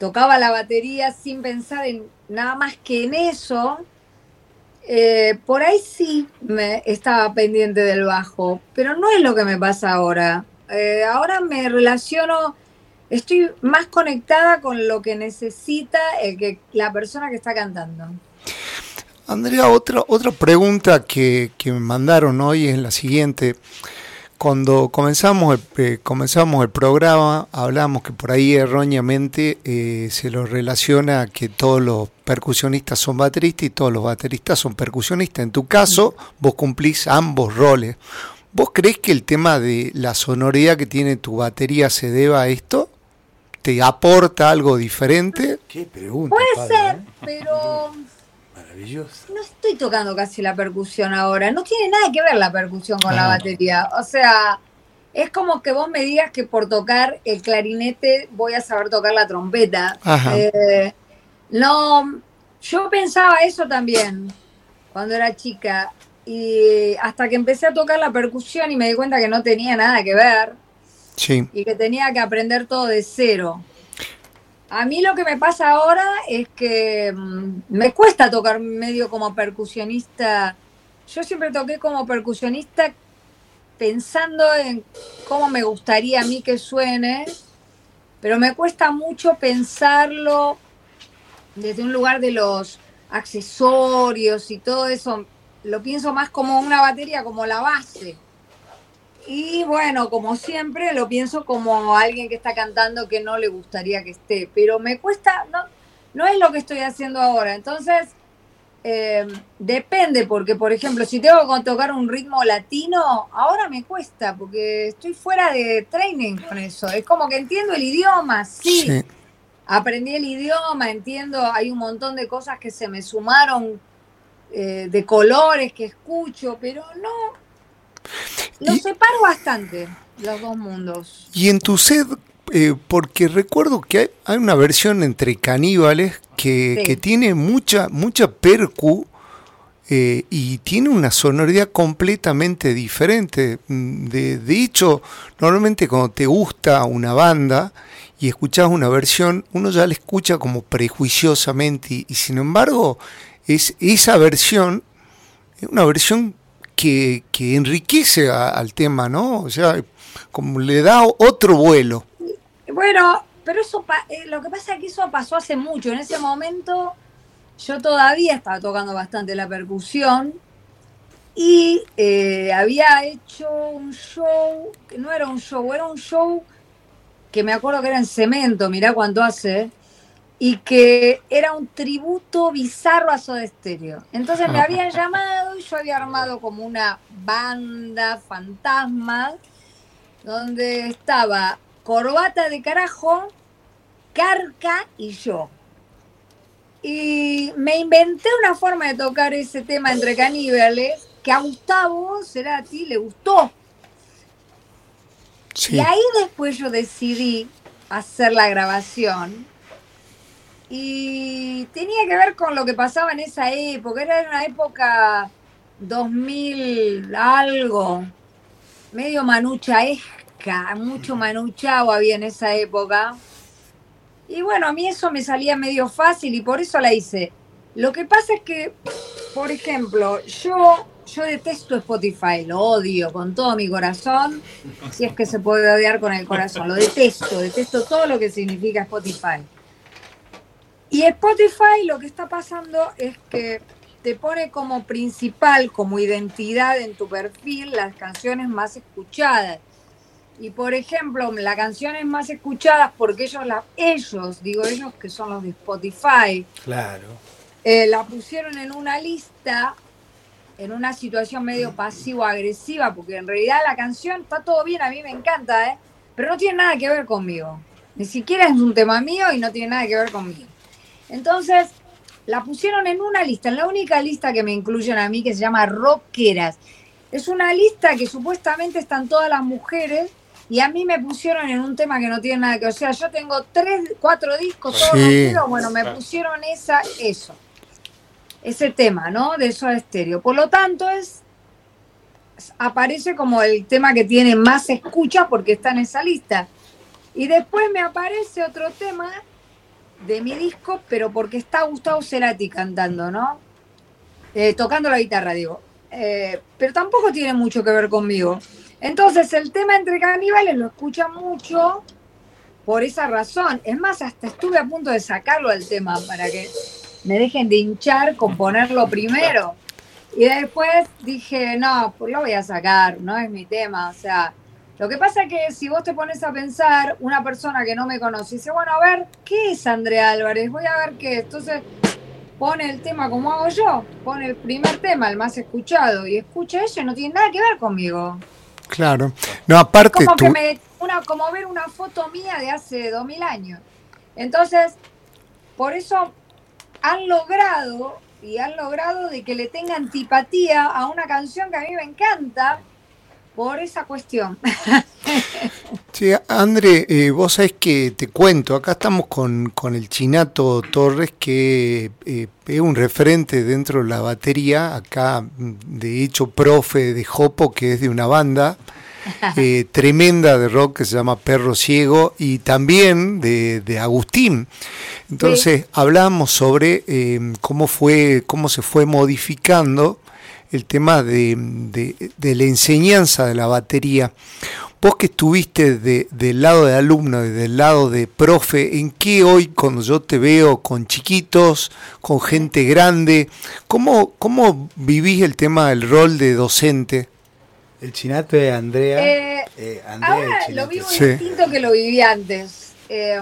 tocaba la batería sin pensar en nada más que en eso, eh, por ahí sí me estaba pendiente del bajo, pero no es lo que me pasa ahora. Eh, ahora me relaciono, estoy más conectada con lo que necesita el que, la persona que está cantando. Andrea, otra, otra pregunta que, que me mandaron hoy es la siguiente. Cuando comenzamos el, eh, comenzamos el programa, hablamos que por ahí erróneamente eh, se lo relaciona a que todos los percusionistas son bateristas y todos los bateristas son percusionistas. En tu caso, vos cumplís ambos roles. ¿Vos crees que el tema de la sonoridad que tiene tu batería se deba a esto? ¿Te aporta algo diferente? Qué pregunta. Puede padre, ser, ¿eh? pero Maravilloso. no estoy tocando casi la percusión ahora. No tiene nada que ver la percusión con la Ah. batería. O sea, es como que vos me digas que por tocar el clarinete voy a saber tocar la trompeta. Ajá. Eh, no, yo pensaba eso también cuando era chica. Y hasta que empecé a tocar la percusión y me di cuenta que no tenía nada que ver Sí. y que tenía que aprender todo de cero. A mí lo que me pasa ahora es que mm, me cuesta tocar medio como percusionista. Yo siempre toqué como percusionista pensando en cómo me gustaría a mí que suene, pero me cuesta mucho pensarlo desde un lugar de los accesorios y todo eso. Lo pienso más como una batería, como la base. Y bueno, como siempre, lo pienso como alguien que está cantando que no le gustaría que esté, pero me cuesta, no, no es lo que estoy haciendo ahora. Entonces, eh, depende, porque por ejemplo, si tengo que tocar un ritmo latino, ahora me cuesta, porque estoy fuera de training con eso. Es como que entiendo el idioma, sí, Sí. aprendí el idioma, entiendo, hay un montón de cosas que se me sumaron, eh, de colores que escucho, pero no, los Y- separo bastante, los dos mundos. Y en tu set, eh, porque recuerdo que hay, hay una versión entre caníbales que, Sí. que tiene mucha, mucha percu eh, y tiene una sonoridad completamente diferente. Mm, De, de hecho, normalmente cuando te gusta una banda y escuchas una versión, uno ya la escucha como prejuiciosamente y, y sin embargo es esa versión es una versión que, que enriquece al tema, ¿no? O sea, como le da otro vuelo. Bueno, pero eso, eh, lo que pasa es que eso pasó hace mucho. En ese momento yo todavía estaba tocando bastante la percusión y eh, había hecho un show, que no era un show, era un show que me acuerdo que era en cemento, mirá cuánto hace, y que era un tributo bizarro a Soda Stereo. Entonces me habían llamado y yo había armado como una banda fantasma donde estaba Corbata de Carajo, Carca y yo. Y me inventé una forma de tocar ese tema entre caníbales que a Gustavo Cerati le gustó. Sí. Y ahí después yo decidí hacer la grabación. Y tenía que ver con lo que pasaba en esa época. Era una época 2000 algo, medio manuchaesca, mucho manuchao había en esa época. Y bueno, a mí eso me salía medio fácil y por eso la hice. Lo que pasa es que, por ejemplo, yo, yo detesto Spotify, lo odio con todo mi corazón, si es que se puede odiar con el corazón, lo detesto, detesto todo lo que significa Spotify. Y Spotify lo que está pasando es que te pone como principal, como identidad en tu perfil, las canciones más escuchadas. Y por ejemplo, las canciones más escuchadas, porque ellos, la, ellos, digo ellos que son los de Spotify, Claro. eh, la pusieron en una lista, en una situación medio pasivo-agresiva, porque en realidad la canción está todo bien, a mí me encanta, ¿eh? pero no tiene nada que ver conmigo. Ni siquiera es un tema mío y no tiene nada que ver conmigo. Entonces, la pusieron en una lista, en la única lista que me incluyen a mí, que se llama Rockeras. Es una lista que supuestamente están todas las mujeres y a mí me pusieron en un tema que no tiene nada que ver. O sea, yo tengo tres, cuatro discos, todos Sí. rockeros, bueno, me pusieron esa, eso. Ese tema, ¿no? De eso estéreo. Por lo tanto, es aparece como el tema que tiene más escuchas porque está en esa lista. Y después me aparece otro tema de mi disco, pero porque está Gustavo Cerati cantando, ¿no? Eh, tocando la guitarra, digo. Eh, pero tampoco tiene mucho que ver conmigo. Entonces, el tema entre caníbales lo escucha mucho por esa razón. Es más, hasta estuve a punto de sacarlo del tema para que me dejen de hinchar con ponerlo primero. Y después dije, no, pues lo voy a sacar, no es mi tema. O sea, lo que pasa es que si vos te pones a pensar, una persona que no me conoce dice, bueno, a ver, ¿qué es Andrea Álvarez? Voy a ver qué. es. Entonces pone el tema como hago yo, pone el primer tema, el más escuchado, y escucha eso y no tiene nada que ver conmigo. Claro. No, aparte Como tú. que me, una, como ver una foto mía de hace 2000 años. Entonces, por eso han logrado y han logrado de que le tenga antipatía a una canción que a mí me encanta por esa cuestión. Sí, André, eh, vos sabés que te cuento, acá estamos con, con el Chinato Torres, que eh, es un referente dentro de la batería, acá de hecho profe de Jopo, que es de una banda eh, tremenda de rock que se llama Perro Ciego, y también de, de Agustín. Entonces hablamos sobre cómo fue, cómo se fue modificando el tema de, de- de la enseñanza de la batería. Vos que estuviste de- del lado de alumno y del lado de profe, ¿en qué hoy cuando yo te veo con chiquitos, con gente grande, cómo, cómo vivís el tema del rol de docente? El chinato de Andrea. Eh, eh, Andrea Ahora el lo vivo Sí. distinto que lo viví antes. Eh,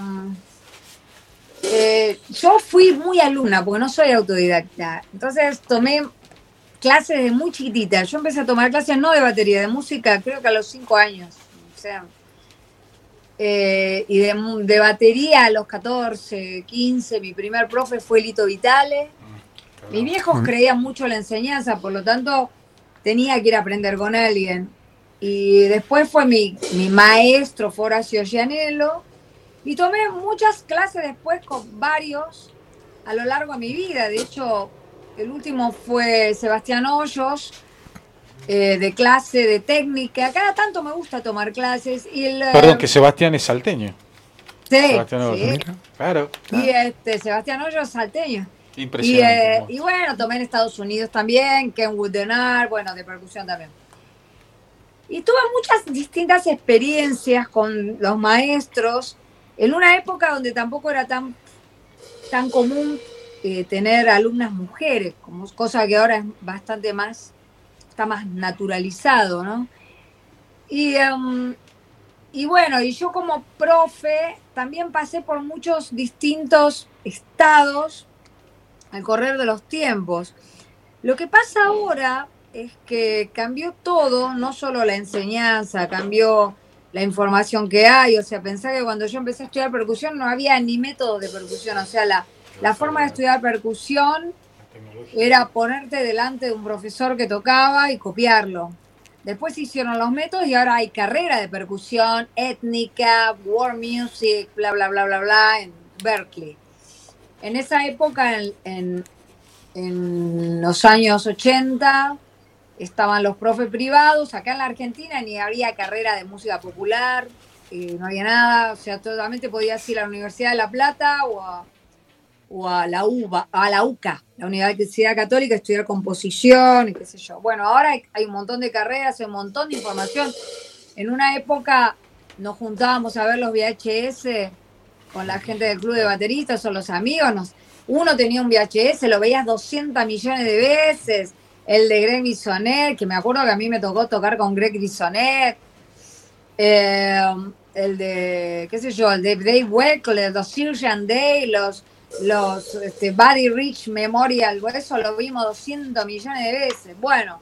eh, yo fui muy alumna porque no soy autodidacta. Entonces tomé clases de muy chiquitita. Yo empecé a tomar clases no de batería, de música, creo que a los cinco años. O sea, eh, y de, batería a los 14, 15. Mi primer profe fue Lito Vitale. Mis viejos creían mucho en la enseñanza, por lo tanto tenía que ir a aprender con alguien. Y después fue mi, mi maestro, fue Horacio Gianello. Y tomé muchas clases después con varios a lo largo de mi vida. De hecho, el último fue Sebastián Hoyos, eh, de clase de técnica. Cada tanto me gusta tomar clases. Y el, eh, Perdón, que Sebastián es salteño. sí, Sebastián sí. Hoyos. Claro. Y este, Sebastián Hoyos salteño. Y, Impresionante. eh, y bueno, tomé en Estados Unidos también, Kenwood Denard, bueno, de percusión también. Y tuve muchas distintas experiencias con los maestros en una época donde tampoco era tan, tan común eh, tener alumnas mujeres, como cosa que ahora es bastante más, está más naturalizado, ¿no? Y, em, y bueno, y yo como profe también pasé por muchos distintos estados al correr de los tiempos. Lo que pasa ahora es que cambió todo, no solo la enseñanza, cambió la información que hay, o sea, pensá que cuando yo empecé a estudiar percusión no había ni método de percusión, o sea, la, la forma de estudiar percusión era ponerte delante de un profesor que tocaba y copiarlo. Después se hicieron los métodos y ahora hay carrera de percusión étnica, war music, bla, bla, bla, bla, bla, en Berkeley. En esa época, en, en, en los años 80, estaban los profes privados. Acá en la Argentina ni había carrera de música popular, eh, no había nada. O sea, solamente podías ir a la Universidad de La Plata o a, o a la UBA, a la UCA, la Universidad Católica, estudiar composición y qué sé yo. Bueno, ahora hay, un montón de carreras, hay un montón de información. En una época nos juntábamos a ver los VHS con la gente del club de bateristas o los amigos. Nos, uno tenía un VHS, lo veías 200 millones de veces. El de Greg Bissonet, que me acuerdo que a mí me tocó tocar con Greg Bissonet. Eh, el de, qué sé yo, el de Dave Weckler, los Sirjan Day, los, los este, Buddy Rich Memorial, eso lo vimos 200 millones de veces. Bueno,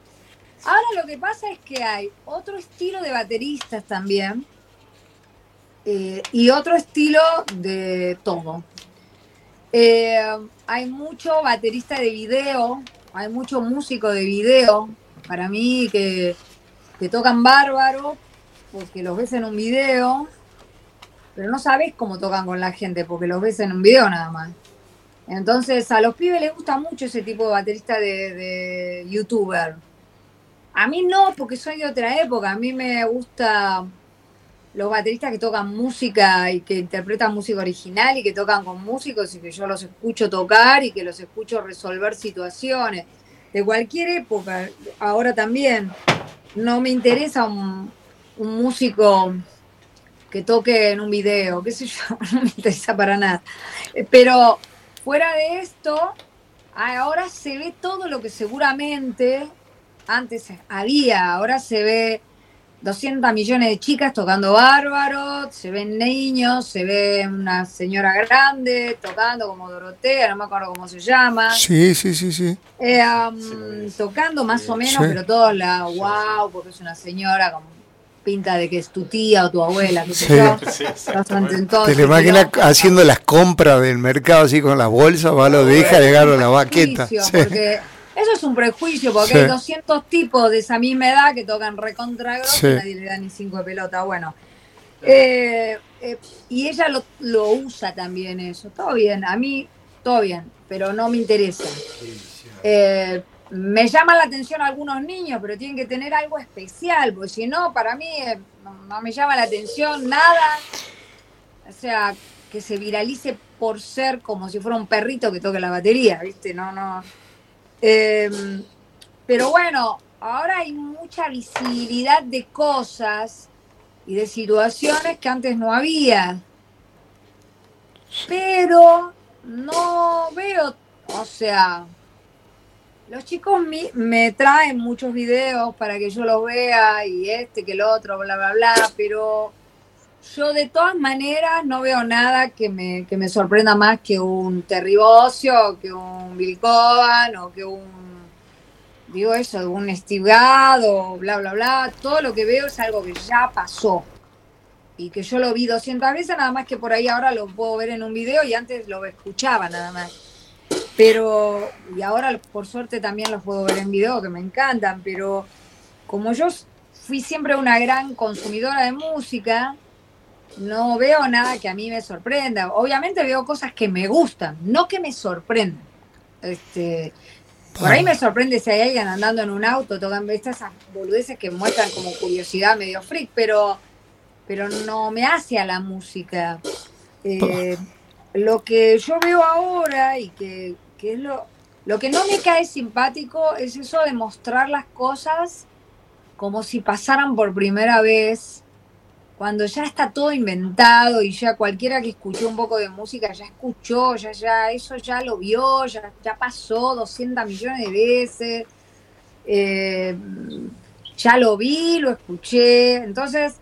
ahora lo que pasa es que hay otro estilo de bateristas también eh, y otro estilo de todo. Eh, hay mucho baterista de video, hay mucho músico de video, para mí, que, que tocan bárbaro, porque los ves en un video, pero no sabes cómo tocan con la gente, porque los ves en un video nada más. Entonces, a los pibes les gusta mucho ese tipo de baterista de, youtuber. A mí no, porque soy de otra época. A mí me gusta los bateristas que tocan música y que interpretan música original y que tocan con músicos y que yo los escucho tocar y que los escucho resolver situaciones de cualquier época. Ahora también no me interesa un músico que toque en un video, qué sé yo, no me interesa para nada. Pero fuera de esto, ahora se ve todo lo que seguramente antes había, ahora se ve 200 millones de chicas tocando bárbaro, se ven niños, se ve una señora grande tocando como Dorotea, no me acuerdo cómo se llama. Sí, sí, sí, sí. Eh, um, tocando más o menos, Sí. pero todos la wow, porque es una señora con pinta de que es tu tía o tu abuela, qué sé Sí. yo. Te imaginas haciendo las compras del mercado así con las bolsas, va, lo deja y agarra la baqueta. prejuicio, Sí. Porque eso es un prejuicio, porque Sí. hay 200 tipos de esa misma edad que tocan recontra grosso Sí. y nadie le da ni cinco de pelota. Bueno, eh, eh, y ella lo, lo usa también eso. Todo bien, a mí todo bien, pero no me interesa. Eh, me llaman la atención algunos niños, pero tienen que tener algo especial, porque si no, para mí eh, no, me llama la atención nada. O sea, que se viralice por ser como si fuera un perrito que toque la batería, ¿viste? No, no. Eh, pero bueno, ahora hay mucha visibilidad de cosas y de situaciones que antes no había. Pero no veo, o sea, los chicos mi- me traen muchos videos para que yo los vea y este, que el otro, bla, bla, bla, pero yo de todas maneras no veo nada que me, que me sorprenda más que un Terry Bozzio, que un Bill Coban o que un, digo eso, un Steve Gadd o bla, bla, bla. Todo lo que veo es algo que ya pasó y que yo lo vi 200 veces, nada más que por ahí ahora lo puedo ver en un video y antes lo escuchaba nada más. Pero, y ahora por suerte también los puedo ver en video, que me encantan, pero como yo fui siempre una gran consumidora de música, no veo nada que a mí me sorprenda. Obviamente veo cosas que me gustan, no que me sorprendan. Este, por ahí me sorprende si hay alguien andando en un auto tocando estas boludeces que muestran como curiosidad medio freak, pero, pero no me hace a la música. Eh, lo que yo veo ahora y que, que es lo, lo que no me cae simpático es eso de mostrar las cosas como si pasaran por primera vez cuando ya está todo inventado y ya cualquiera que escuchó un poco de música ya escuchó, ya, ya, eso ya lo vio, ya, ya pasó 200 millones de veces, eh, ya lo vi, lo escuché, entonces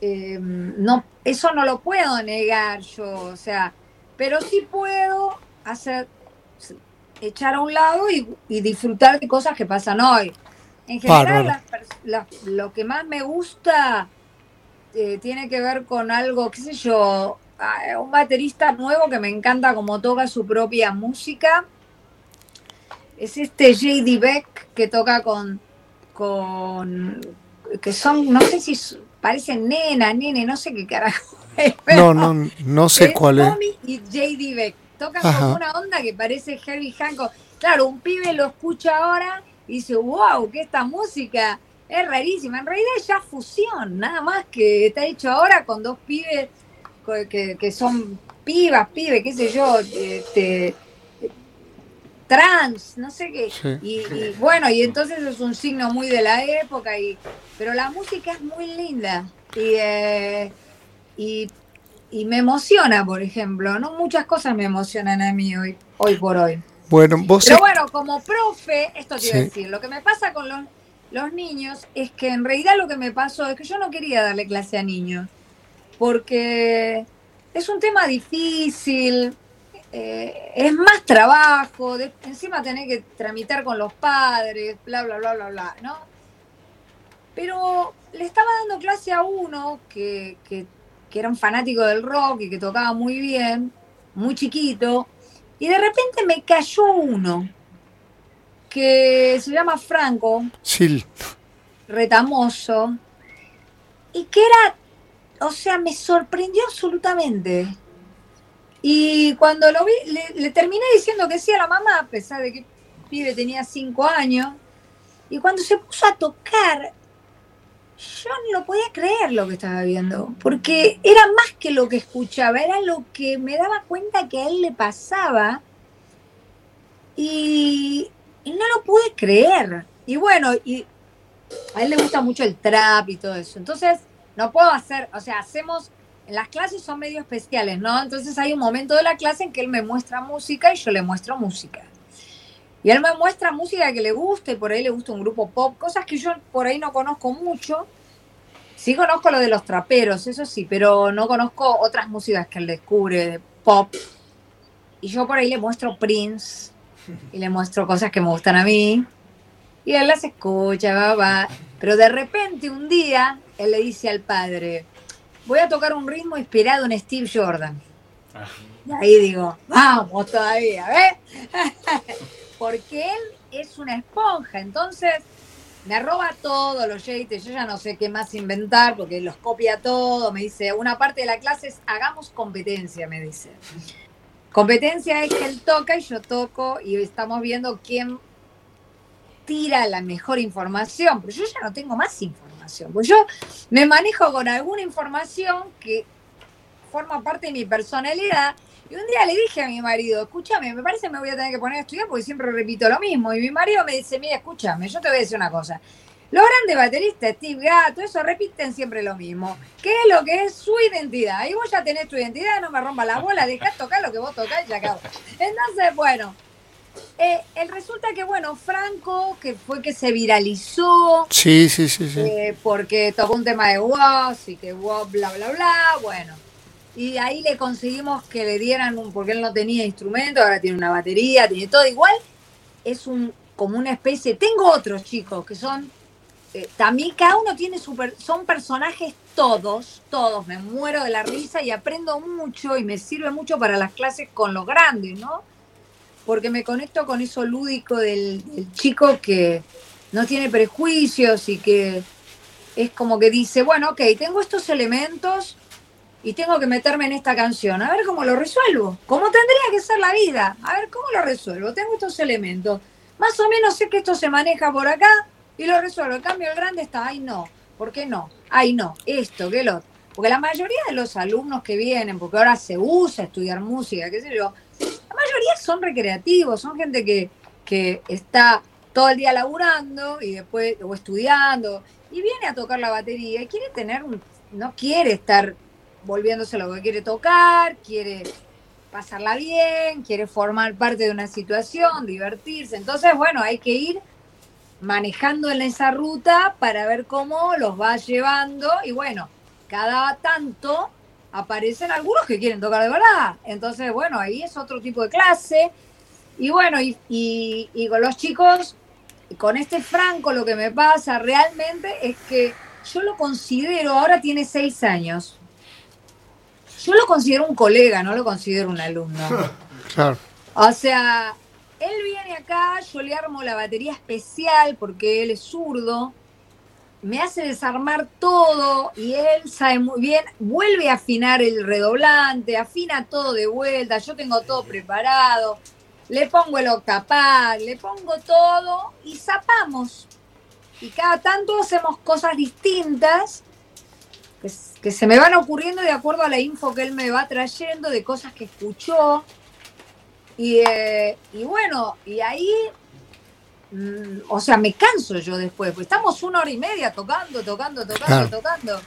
eh, no, eso no lo puedo negar yo, o sea, pero sí puedo hacer, echar a un lado y, y disfrutar de cosas que pasan hoy. En general, las lo que más me gusta eh, tiene que ver con algo, qué sé yo, ah, un baterista nuevo que me encanta como toca su propia música. Es este J.D. Beck que toca con, con, que son, no sé si parecen nena, nene, no sé qué carajo. es, No, no, no sé cuál es. Tommy y J.D. Beck. Tocan Ajá. como una onda que parece Herbie Hancock. Claro, un pibe lo escucha ahora y dice, wow, que esta música es rarísima. En realidad es ya fusión, nada más que está hecho ahora con dos pibes que, que son pibas, pibes, qué sé yo, este, trans, no sé qué. Sí. Y, y bueno, y entonces es un signo muy de la época, y, pero la música es muy linda. Y, eh, y, y me emociona, por ejemplo, ¿no? Muchas cosas me emocionan a mí hoy, hoy por hoy. Bueno, vos Pero bueno, como profe, esto te iba a Sí. decir, lo que me pasa con los, los niños es que en realidad lo que me pasó es que yo no quería darle clase a niños, porque es un tema difícil, eh, es más trabajo, de- encima tener que tramitar con los padres, bla, bla, bla, bla, bla, ¿no? Pero le estaba dando clase a uno que, que, que era un fanático del rock y que tocaba muy bien, muy chiquito, y de repente me cayó uno que se llama Franco, sí, retamoso, y que era, o sea, me sorprendió absolutamente. Y cuando lo vi, le, le terminé diciendo que sí a la mamá, a pesar de que el pibe tenía cinco años, y cuando se puso a tocar, yo no podía creer lo que estaba viendo, porque era más que lo que escuchaba, era lo que me daba cuenta que a él le pasaba, y, y no lo pude creer. Y bueno, y a él le gusta mucho el trap y todo eso. Entonces, no puedo hacer, o sea, hacemos, en las clases son medio especiales, ¿no? Entonces hay un momento de la clase en que él me muestra música y yo le muestro música. Y él me muestra música que le gusta y por ahí le gusta un grupo pop, cosas que yo por ahí no conozco mucho. Sí conozco lo de los traperos, eso sí, pero no conozco otras músicas que él descubre de pop. Y yo por ahí le muestro Prince y le muestro cosas que me gustan a mí. Y él las escucha, va, va. Pero de repente un día él le dice al padre, voy a tocar un ritmo inspirado en Steve Jordan. Y ahí digo, vamos todavía, ¿ves? Porque él es una esponja, entonces me roba todo los yates, yo ya no sé qué más inventar porque los copia todo, me dice, una parte de la clase es hagamos competencia, me dice. Competencia es que él toca y yo toco y estamos viendo quién tira la mejor información, pero yo ya no tengo más información, pues yo me manejo con alguna información que forma parte de mi personalidad. Y un día le dije a mi marido, escúchame, me parece que me voy a tener que poner a estudiar porque siempre repito lo mismo. Y mi marido me dice, mira, escúchame, yo te voy a decir una cosa. Los grandes bateristas, Steve Gato, eso repiten siempre lo mismo. ¿Qué es lo que es su identidad? Y vos ya tenés tu identidad, no me rompas la bola, dejá tocar lo que vos tocás y ya acabó. Entonces, bueno, eh, el resulta que, bueno, Franco, que fue que se viralizó, sí, sí, sí, sí. eh, porque tocó un tema de Woz y que Woz bla bla bla, bueno. Y ahí le conseguimos que le dieran un, porque él no tenía instrumento, ahora tiene una batería, tiene todo igual. Es un como una especie. Tengo otros chicos que son eh, también cada uno tiene su son personajes todos, todos. Me muero de la risa y aprendo mucho y me sirve mucho para las clases con los grandes, ¿no? Porque me conecto con eso lúdico del, del chico que no tiene prejuicios y que es como que dice, bueno, ok, tengo estos elementos y tengo que meterme en esta canción, a ver cómo lo resuelvo, cómo tendría que ser la vida, a ver cómo lo resuelvo, tengo estos elementos, más o menos sé que esto se maneja por acá y lo resuelvo, en cambio el grande está, ay no, ¿por qué no? Ay no, esto, que lo. Porque la mayoría de los alumnos que vienen, porque ahora se usa estudiar música, qué sé yo, la mayoría son recreativos, son gente que, que está todo el día laburando y después, o estudiando, y viene a tocar la batería y quiere tener un, no quiere estar volviéndose lo que quiere tocar, quiere pasarla bien, quiere formar parte de una situación, divertirse. Entonces, bueno, hay que ir manejando en esa ruta para ver cómo los va llevando y bueno, cada tanto aparecen algunos que quieren tocar de verdad. Entonces, bueno, ahí es otro tipo de clase. Y bueno, y, y con los chicos, con este Franco lo que me pasa realmente es que yo lo considero, ahora tiene seis años, yo lo considero un colega, no lo considero un alumno. Claro. O sea, él viene acá, yo le armo la batería especial porque él es zurdo, me hace desarmar todo y él sabe muy bien, vuelve a afinar el redoblante, afina todo de vuelta, yo tengo todo preparado, le pongo el octapad, le pongo todo y zapamos. Y cada tanto hacemos cosas distintas que, que se me van ocurriendo de acuerdo a la info que él me va trayendo, de cosas que escuchó. Y, eh, y bueno, y ahí, mm, o sea, me canso yo después, pues estamos una hora y media tocando, tocando, tocando, tocando.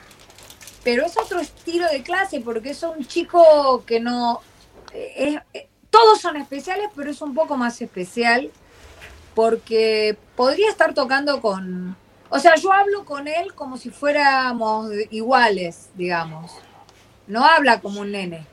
Pero es otro estilo de clase porque es un chico que no... eh, es- eh, todos son especiales, pero es un poco más especial porque podría estar tocando con... O sea, yo hablo con él como si fuéramos iguales, digamos. No habla como un nene.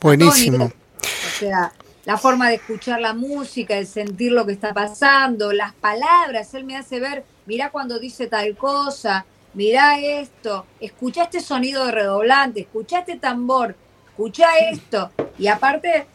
Buenísimo. O sea, la forma de escuchar la música, de sentir lo que está pasando, las palabras, él me hace ver, mirá cuando dice tal cosa, mirá esto, escuchá este sonido de redoblante, escuchá este tambor, escuchá esto. Y aparte,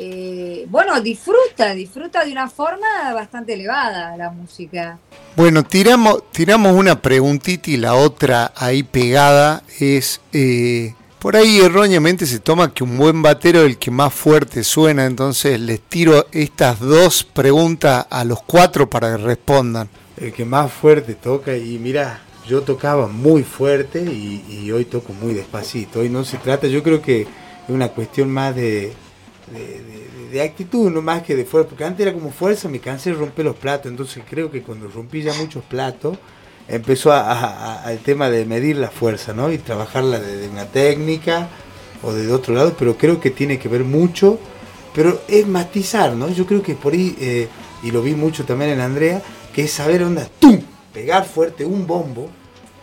eh, bueno, disfruta, disfruta de una forma bastante elevada la música. Bueno, tiramos, tiramos una preguntita y la otra ahí pegada es, eh, por ahí erróneamente se toma que un buen batero es el que más fuerte suena, entonces les tiro estas dos preguntas a los cuatro para que respondan. El que más fuerte toca y mira, yo tocaba muy fuerte y, y hoy toco muy despacito. Hoy no se trata, yo creo que es una cuestión más de, de, de- de actitud, no más que de fuerza, porque antes era como fuerza, me cansé de romper los platos, entonces creo que cuando rompí ya muchos platos, empezó a- tema de medir la fuerza, ¿no? Y trabajarla de una técnica o de otro lado, pero creo que tiene que ver mucho, pero es matizar, ¿no? Yo creo que por ahí, eh, y lo vi mucho también en Andrea, que es saber onda, ¡tum! Pegar fuerte un bombo,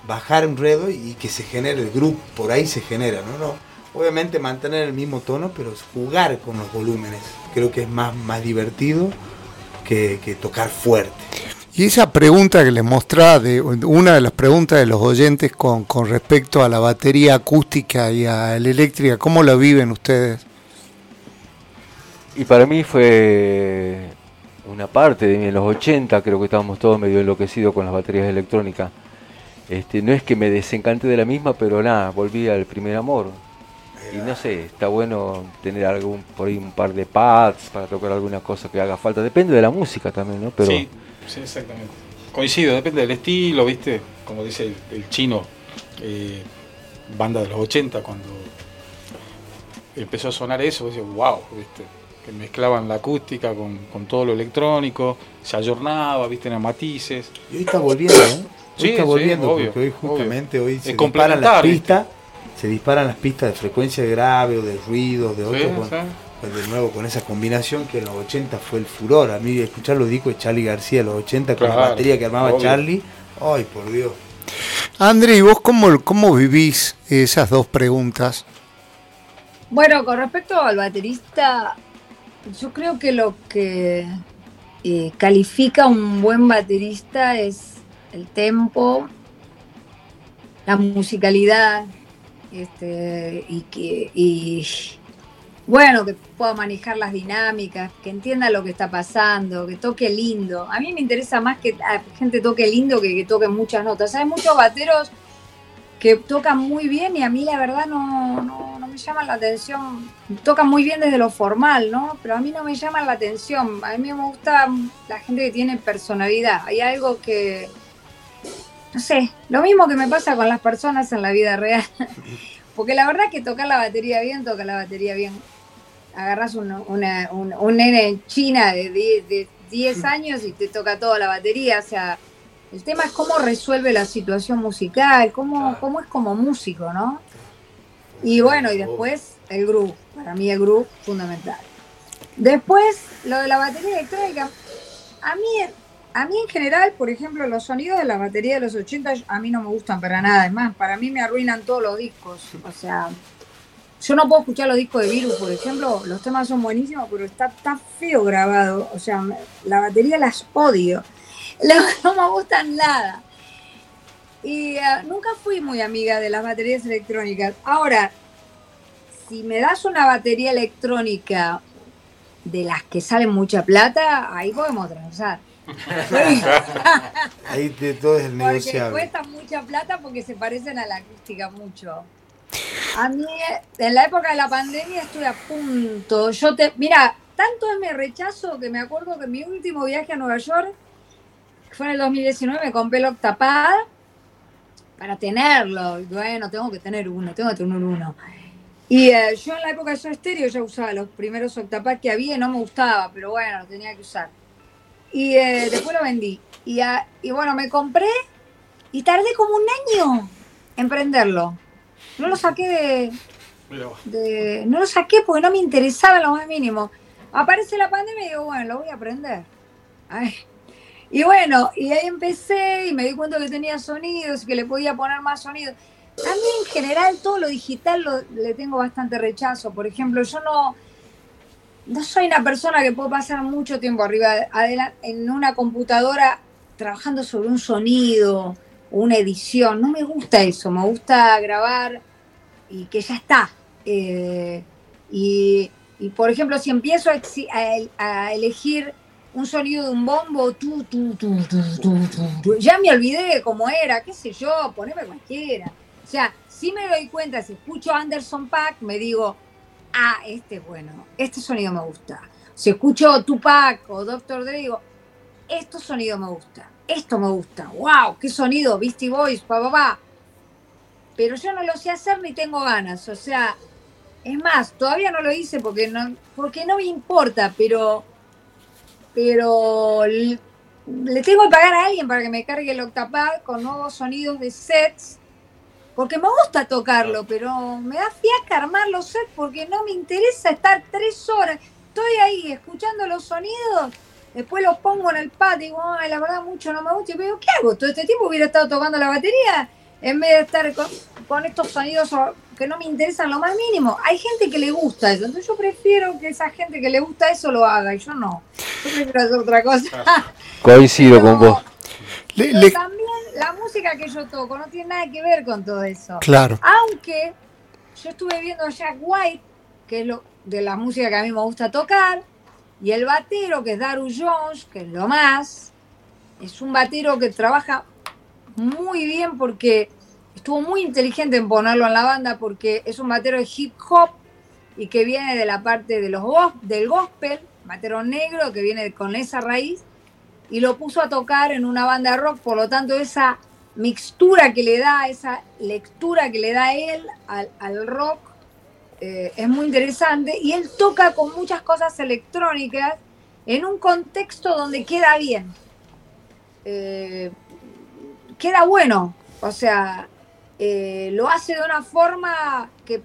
bajar un redo y que se genere el grupo, por ahí se genera, ¿no? no Obviamente mantener el mismo tono, pero jugar con los volúmenes. Creo que es más, más divertido que, que tocar fuerte. Y esa pregunta que les mostraba, de, una de las preguntas de los oyentes con, con respecto a la batería acústica y a la eléctrica, ¿cómo la viven ustedes? Y para mí fue una parte de mí, en los 80 creo que estábamos todos medio enloquecidos con las baterías electrónicas. Este, no es que me desencanté de la misma, pero nada, volví al primer amor. Y no sé, está bueno tener algún por ahí un par de pads para tocar alguna cosa que haga falta. Depende de la música también, ¿no? Pero Sí, sí, exactamente. Coincido, depende del estilo, ¿viste? Como dice el, el chino, eh, banda de los 80, cuando empezó a sonar eso, decía, wow, ¿viste? Que mezclaban la acústica con, con todo lo electrónico, se ayornaba, ¿viste? En matices. Y hoy está volviendo, ¿eh? Hoy Sí, está sí, volviendo, obvio, porque hoy justamente hoy se disparan las pistas, se disparan las pistas de frecuencia grave o de ruido, de otro, Sí, con- sí. pues de nuevo con esa combinación que en los 80 fue el furor. A mí escuchar los discos de Charlie García en los 80 con la batería que armaba obvio. Charlie, ay por Dios. André, ¿y vos cómo, cómo vivís esas dos preguntas? Bueno, con respecto al baterista, yo creo que lo que eh, califica un buen baterista es el tempo, la musicalidad, este, y que y bueno, que pueda manejar las dinámicas, que entienda lo que está pasando, que toque lindo. A mí me interesa más que la gente toque lindo que que toque muchas notas. Hay muchos bateros que tocan muy bien y a mí la verdad no, no, no me llaman la atención. Tocan muy bien desde lo formal, ¿no? Pero a mí no me llaman la atención. A mí me gusta la gente que tiene personalidad. Hay algo que, no sé, lo mismo que me pasa con las personas en la vida real. Porque la verdad que tocar la batería bien, toca la batería bien. Agarras un, una- un, un nene en China de 10, de 10 años y te toca toda la batería. O sea, El tema es cómo resuelve la situación musical, cómo, cómo es como músico, ¿no? Y bueno, y después el groove. Para mí el groove fundamental. Después, lo de la batería electrónica. A mí, a mí en general, por ejemplo, los sonidos de la batería de los 80 a mí no me gustan para nada. Es más, para mí me arruinan todos los discos. O sea, yo no puedo escuchar los discos de Virus, por ejemplo. Los temas son buenísimos, pero está tan feo grabado. O sea, la batería las odio. No me gustan nada. Y eh, nunca fui muy amiga de las baterías electrónicas. Ahora, si me das una batería electrónica de las que salen mucha plata, ahí podemos transar. Ahí de todo es el Porque negociable. cuestan mucha plata porque se parecen a la acústica mucho. A mí, en la época de la pandemia estuve a punto. Yo te, mira, tanto es mi rechazo que me acuerdo que mi último viaje a Nueva York fue en el 2019, me compré el Octapad para tenerlo. Bueno, tengo que tener uno, tengo que tener uno. Y eh, yo en la época de Soda Stereo ya usaba los primeros Octapad que había y no me gustaba, pero bueno, lo tenía que usar. Y eh, después lo vendí. Y, ah, y bueno, me compré y tardé como un año en prenderlo. No lo saqué de, No lo saqué porque no me interesaba lo más mínimo. Aparece la pandemia y digo, bueno, lo voy a aprender. Ay. Y bueno, y ahí empecé y me di cuenta que tenía sonidos y que le podía poner más sonidos. A mí en general todo lo digital lo- le tengo bastante rechazo. Por ejemplo, yo no, no soy una persona que puedo pasar mucho tiempo arriba adela- en una computadora trabajando sobre un sonido una edición. No me gusta eso, me gusta grabar y que ya está. Eh, y, y, por ejemplo, si empiezo a, a a elegir un sonido de un bombo, tu, tu, tu, ya me olvidé cómo era, qué sé yo, poneme cualquiera. O sea, si me doy cuenta, si escucho Anderson Pack, me digo, ah, este es bueno, este sonido me gusta. Si escucho Tupac o Dr. Dre, digo, este sonido me gusta, esto me gusta, wow, qué sonido, Beastie Boys, pa, pa, pa. Pero yo no lo sé hacer ni tengo ganas, o sea, es más, todavía no lo hice porque no, porque no me importa, pero, pero le tengo que pagar a alguien para que me cargue el Octapad con nuevos sonidos de sets, porque me gusta tocarlo, pero me da fiaca armar los sets porque no me interesa estar tres horas. Estoy ahí escuchando los sonidos, después los pongo en el pad y digo, ay, la verdad mucho no me gusta. Y digo, ¿qué hago? Todo este tiempo hubiera estado tocando la batería en vez de estar con, con estos sonidos que no me interesan lo más mínimo. Hay gente que le gusta eso, entonces yo prefiero que esa gente que le gusta eso lo haga y yo no. Yo prefiero hacer otra cosa. Coincido con vos. Le- Pero le- también la música que yo toco no tiene nada que ver con todo eso. claro. Aunque yo estuve viendo a Jack White, que es lo de la música que a mí me gusta tocar, y el batero, que es Daru Jones, que es lo más, es un batero que trabaja muy bien porque estuvo muy inteligente en ponerlo en la banda porque es un batero de hip hop y que viene de la parte de los del gospel, batero negro que viene con esa raíz y lo puso a tocar en una banda rock, por lo tanto esa mixtura que le da, esa lectura que le da él al, al rock eh, es muy interesante. Y él toca con muchas cosas electrónicas en un contexto donde queda bien. Eh, queda bueno, o sea, eh, lo hace de una forma que,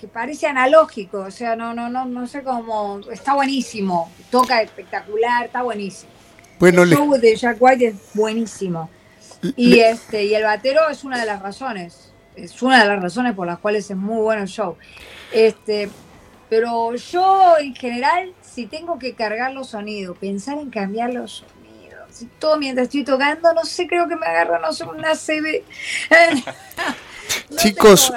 que parece analógico, o sea, no, no, no, no sé cómo, está buenísimo, toca espectacular, está buenísimo. Bueno, el le- show de Jack White es buenísimo. Y le- este, y el batero es una de las razones. Es una de las razones por las cuales es muy bueno el show. Este, pero yo en general, si tengo que cargar los sonidos, pensar en cambiar los sonidos, si todo mientras estoy tocando, no sé, creo que me agarro, no sé, una CB. No Chicos,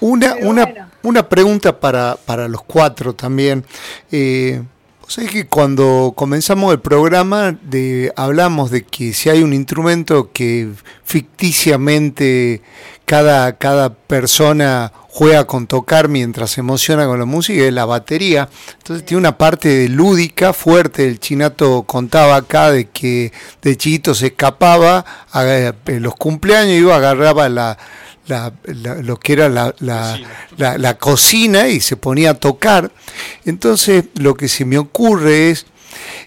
una, pero una, bueno. una pregunta para, para los cuatro también. Eh, vos sabés que cuando comenzamos el programa de, hablamos de que si hay un instrumento que ficticiamente cada, cada persona juega con tocar mientras se emociona con la música es la batería. Entonces tiene una parte lúdica fuerte. El chinato contaba acá de que de chiquito se escapaba a eh, los cumpleaños, iba, agarraba la, la- la- lo que era la, la- Cocina. la- la cocina y se ponía a tocar. Entonces lo que se me ocurre es,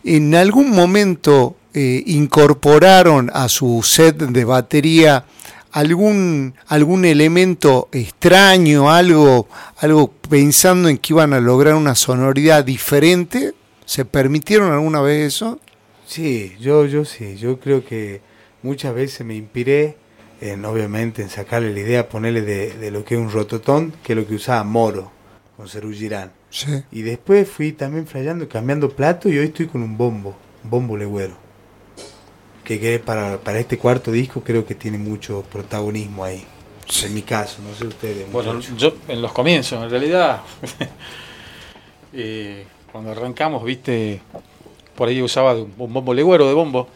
en algún momento eh, incorporaron a su set de batería algún, algún elemento extraño, algo, algo pensando en que iban a lograr una sonoridad diferente? ¿Se permitieron alguna vez eso? Sí, yo, yo sí, yo creo que muchas veces me inspiré en, obviamente, en sacarle la idea, ponerle de, de lo que es un rototón, que es lo que usaba Moro con Cerú Girán. Sí. Y después fui también flayando, cambiando plato y hoy estoy con un bombo, un bombo legüero. Que, que para, para este cuarto disco creo que tiene mucho protagonismo ahí. En mi caso, no sé ustedes. Bueno, yo en los comienzos, en realidad, eh, cuando arrancamos, viste, por ahí usaba un bombo legüero de bombo.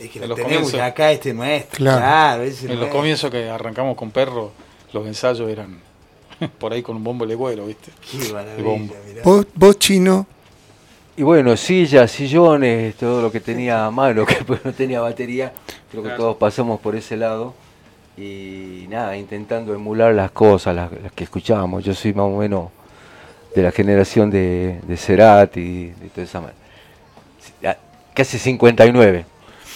Es que en lo los tenemos comienzos. acá, este nuestro. Claro. Claro, ese En los comienzos que arrancamos con perro, los ensayos eran por ahí con un bombo legüero, viste. Qué maravilla. ¿Vos, vos, chino? Y bueno, sillas, sillones, todo lo que tenía a mano, que pues no tenía batería, creo que Claro. todos pasamos por ese lado. Y nada, intentando emular las cosas, las, las que escuchábamos. Yo soy más o menos de la generación de, de Cerati, de toda esa... ma- ah, Casi 59.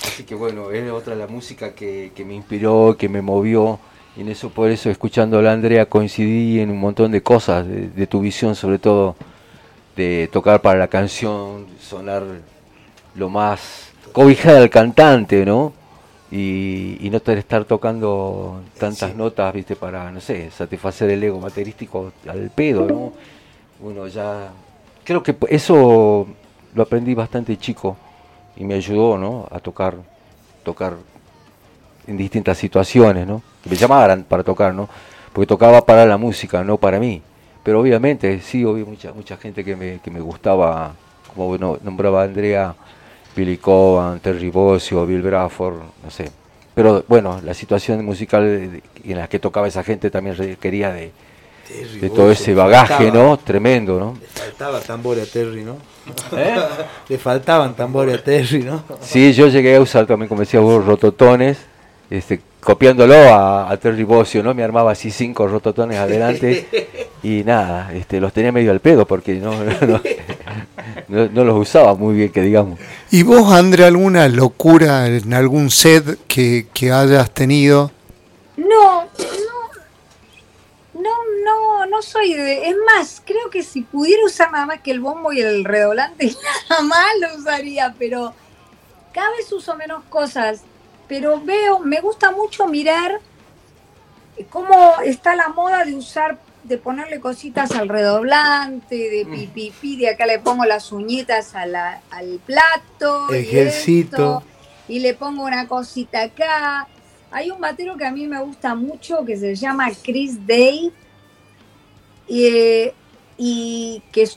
Así que bueno, es otra la música que, que me inspiró, que me movió. Y en eso, por eso, escuchando a la Andrea, coincidí en un montón de cosas, de, de tu visión sobre todo de tocar para la canción, sonar lo más cobijada al cantante, ¿no? Y, y no estar tocando tantas Sí. notas, viste, para, no sé, satisfacer el ego baterístico al pedo, ¿no? Bueno, ya. Creo que eso lo aprendí bastante chico y me ayudó, ¿no? A tocar, tocar en distintas situaciones, ¿no? Que me llamaran para tocar, ¿no? Porque tocaba para la música, no para mí. Pero obviamente, sí, obvio, mucha, mucha gente que me, que me gustaba, como nombraba Andrea, Billy Coban, Terry Bossio, Bill Bradford, no sé. Pero bueno, la situación musical en la que tocaba esa gente también requería de, Terry de todo ese bagaje, faltaba- ¿no? Tremendo, ¿no? Le faltaba tambores a Terry, ¿no? ¿Eh? Le faltaban tambores a Terry, ¿no? Sí, yo llegué a usar también, como decía vos, rototones, este, copiándolo a, a Terry Bossio, ¿no? Me armaba así cinco rototones adelante y nada, este, los tenía medio al pedo porque no, no, no- no los usaba muy bien, que digamos. ¿Y vos, André, alguna locura en algún set que, que hayas tenido? No, no, no, soy de. Es más, creo que si pudiera usar nada más que el bombo y el redoblante, nada más lo usaría, pero cada vez uso menos cosas. Pero veo, me gusta mucho mirar cómo está la moda de usar, de ponerle cositas al redoblante, de pipipi, de acá le pongo las uñitas a la- al plato. El y y le pongo una cosita acá. Hay un batero que a mí me gusta mucho que se llama Chris Day y, eh, y que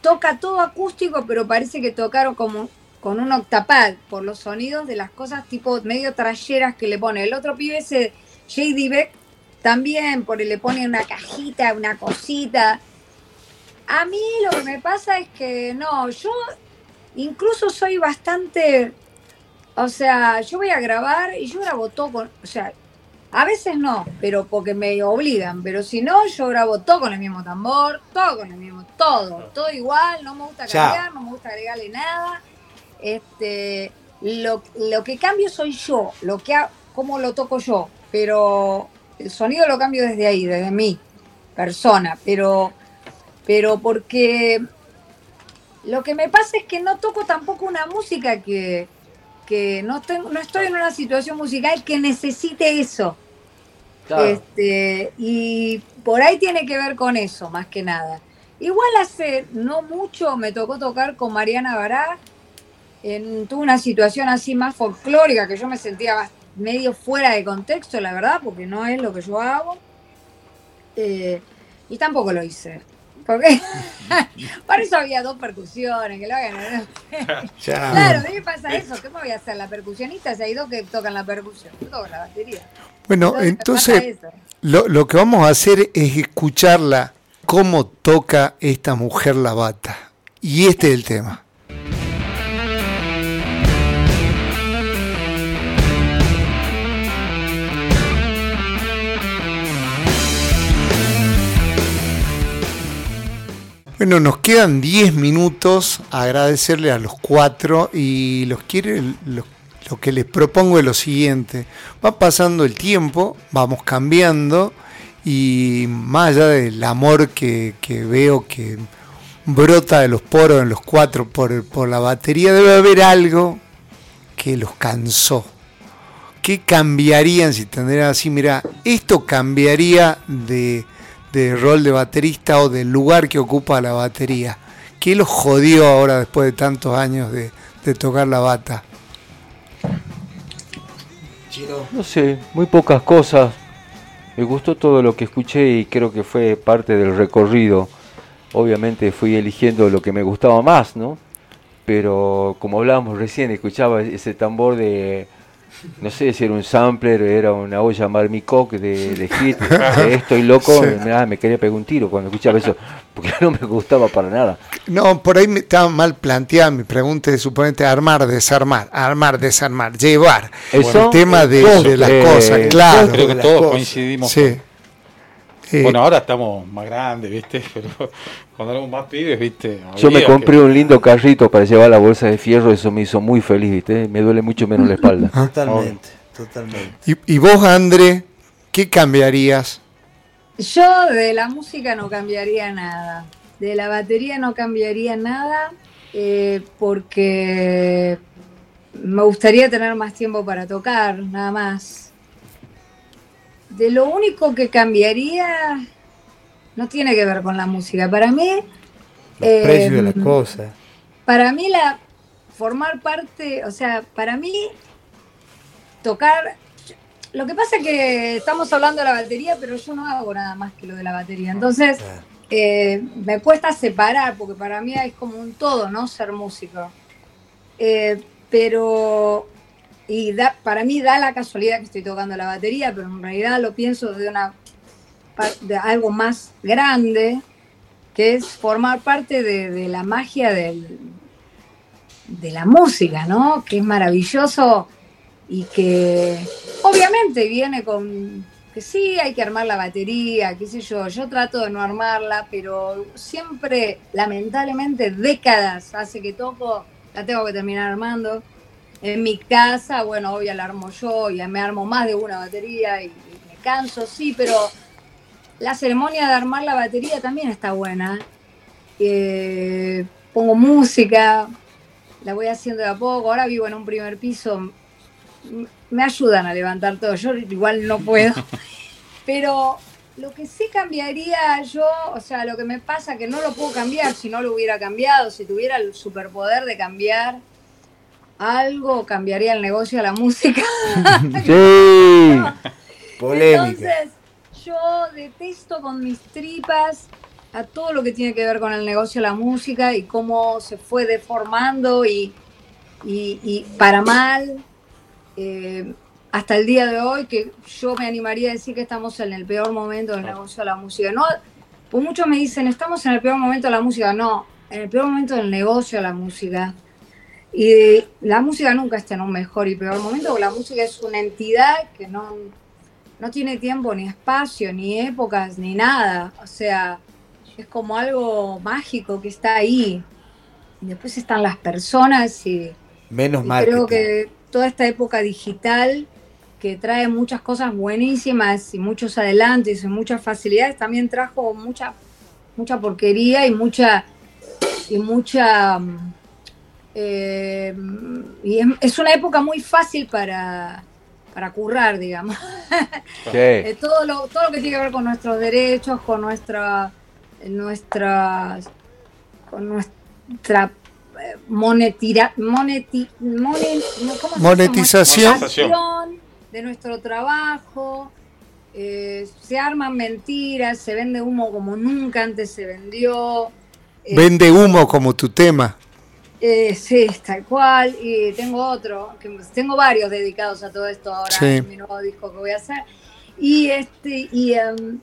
toca todo acústico, pero parece que tocaron como con un octapad por los sonidos de las cosas tipo medio trayeras que le pone. El otro pibe ese J.D. Beck también, porque le pone una cajita, una cosita. A mí lo que me pasa es que no, yo incluso soy bastante o sea, yo voy a grabar y yo grabo todo con, o sea, a veces no, pero porque me obligan, pero si no, yo grabo todo con el mismo tambor, todo con el mismo, todo, todo igual, no me gusta Chao. cambiar, no me gusta agregarle nada. Este, lo, lo que cambio soy yo, lo que ha- cómo lo toco yo, pero el sonido lo cambio desde ahí, desde mi persona, pero pero porque lo que me pasa es que no toco tampoco una música que, que no, tengo, no estoy en una situación musical que necesite eso. Este, y por ahí tiene que ver con eso, más que nada. Igual hace no mucho me tocó tocar con Mariana Bará. En, tuve una situación así más folclórica que yo me sentía medio fuera de contexto, la verdad, porque no es lo que yo hago. Eh, y tampoco lo hice. Porque para eso había dos percusiones, que lo hagan. Claro, a mí me pasa eso. ¿Qué me voy a hacer? La percusionista, si hay dos que tocan la percusión. Yo toco la batería. Bueno, entonces eso. lo, lo que vamos a hacer es escucharla cómo toca esta mujer la bata. Y este es el tema. Bueno, nos quedan 10 minutos. Agradecerle a los cuatro y los quiere, lo, que les propongo es lo siguiente. Va pasando el tiempo, vamos cambiando y más allá del amor que, que veo que brota de los poros en los cuatro por, por la batería, debe haber algo que los cansó. ¿Qué cambiarían si tendrían así? Mira, esto cambiaría de, de rol de baterista o del lugar que ocupa la batería. ¿Qué los jodió ahora después de tantos años de, de tocar la bata? No sé, muy pocas cosas. Me gustó todo lo que escuché y creo que fue parte del recorrido. Obviamente fui eligiendo lo que me gustaba más, ¿no? Pero como hablábamos recién, escuchaba ese tambor de, no sé si era un sampler, era una olla Marmicoc de, de hit, de estoy loco, me, me quería pegar un tiro cuando escuchaba eso, porque no me gustaba para nada. No, por ahí me estaba mal planteada mi pregunta de suponente armar, desarmar, armar, desarmar, llevar. Eso, el tema de, de las eh, cosas, claro. Creo que todos cosas. coincidimos. Sí. Eh, Bueno, ahora estamos más grandes, ¿viste? Pero cuando éramos más pibes, ¿viste? Yo me compré que- un lindo carrito para llevar la bolsa de fierro, eso me hizo muy feliz, ¿viste? Me duele mucho menos la espalda. Totalmente, totalmente. y, y vos, André, ¿qué cambiarías? Yo de la música no cambiaría nada. De la batería no cambiaría nada eh, porque me gustaría tener más tiempo para tocar, nada más. De lo único que cambiaría no tiene que ver con la música. Para mí, Los Eh, precios de las cosas. para mí la formar parte, o sea, para mí tocar lo que pasa es que estamos hablando de la batería, pero yo no hago nada más que lo de la batería. Entonces, Claro. eh, me cuesta separar, porque para mí es como un todo, ¿no? Ser músico. Eh, pero, y da, para mí da la casualidad que estoy tocando la batería, pero en realidad lo pienso de, una, de algo más grande, que es formar parte de, de la magia del, de la música, ¿no? Que es maravilloso y que obviamente viene con que sí hay que armar la batería, qué sé yo, yo trato de no armarla, pero siempre, lamentablemente, décadas hace que toco, la tengo que terminar armando. En mi casa, bueno, obvio la armo yo, ya me armo más de una batería y, y me canso, sí, pero la ceremonia de armar la batería también está buena. Eh, pongo música, la voy haciendo de a poco, ahora vivo en un primer piso, me ayudan a levantar todo, yo igual no puedo, pero lo que sí cambiaría yo, o sea, lo que me pasa que no lo puedo cambiar si no lo hubiera cambiado, si tuviera el superpoder de cambiar algo, cambiaría el negocio de la música. Sí. Polémica. Entonces, yo detesto con mis tripas a todo lo que tiene que ver con el negocio de la música y cómo se fue deformando y, y- y para mal. eh, hasta el día de hoy, que yo me animaría a decir que estamos en el peor momento del negocio de la música. No, pues muchos me dicen, estamos en el peor momento de la música. No, en el peor momento del negocio de la música. Y la música nunca está en un mejor y peor momento, porque la música es una entidad que no, no tiene tiempo, ni espacio, ni épocas, ni nada. O sea, es como algo mágico que está ahí. Y después están las personas y, Menos mal. creo que toda esta época digital que trae muchas cosas buenísimas y muchos adelantos y muchas facilidades, también trajo mucha, mucha porquería y mucha, y mucha mm, eh, y es, es una época muy fácil para, para currar, digamos. Sí. Eh, todo, lo, todo lo que tiene que ver con nuestros derechos, con nuestra, nuestras, con nuestra eh, monetira, moneti, monet- ¿cómo? Monetización. Monetización de nuestro trabajo. eh, se arman mentiras, se vende humo como nunca antes se vendió. eh, Vende humo como tu tema. Eh, sí, tal cual. Y tengo otro, que tengo varios dedicados a todo esto ahora, Sí. en mi nuevo disco que voy a hacer. Y este, y, em,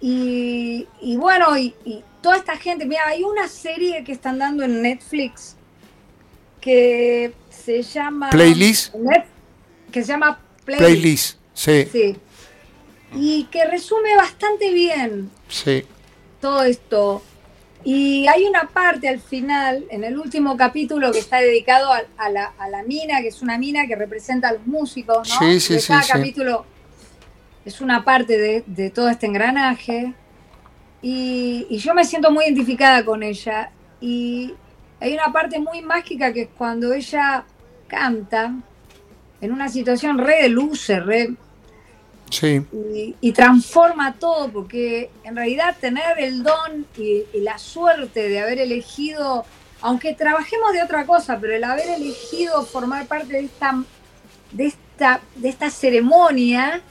y, y bueno, y, y toda esta gente, mira, hay una serie que están dando en Netflix que se llama Playlist. Net- que se llama Playlist. Playlist. Sí, Sí. Y que resume bastante bien sí. todo esto. Y hay una parte al final, en el último capítulo, que está dedicado a, a la, a la mina, que es una mina que representa a los músicos, ¿no? Sí, sí, De Cada sí. capítulo es una parte de, de todo este engranaje. Y, y yo me siento muy identificada con ella. Y hay una parte muy mágica que es cuando ella canta en una situación re de luces, re Sí, y, y transforma todo, porque en realidad tener el don y, y la suerte de haber elegido, aunque trabajemos de otra cosa, pero el haber elegido formar parte de esta, de esta, de esta ceremonia,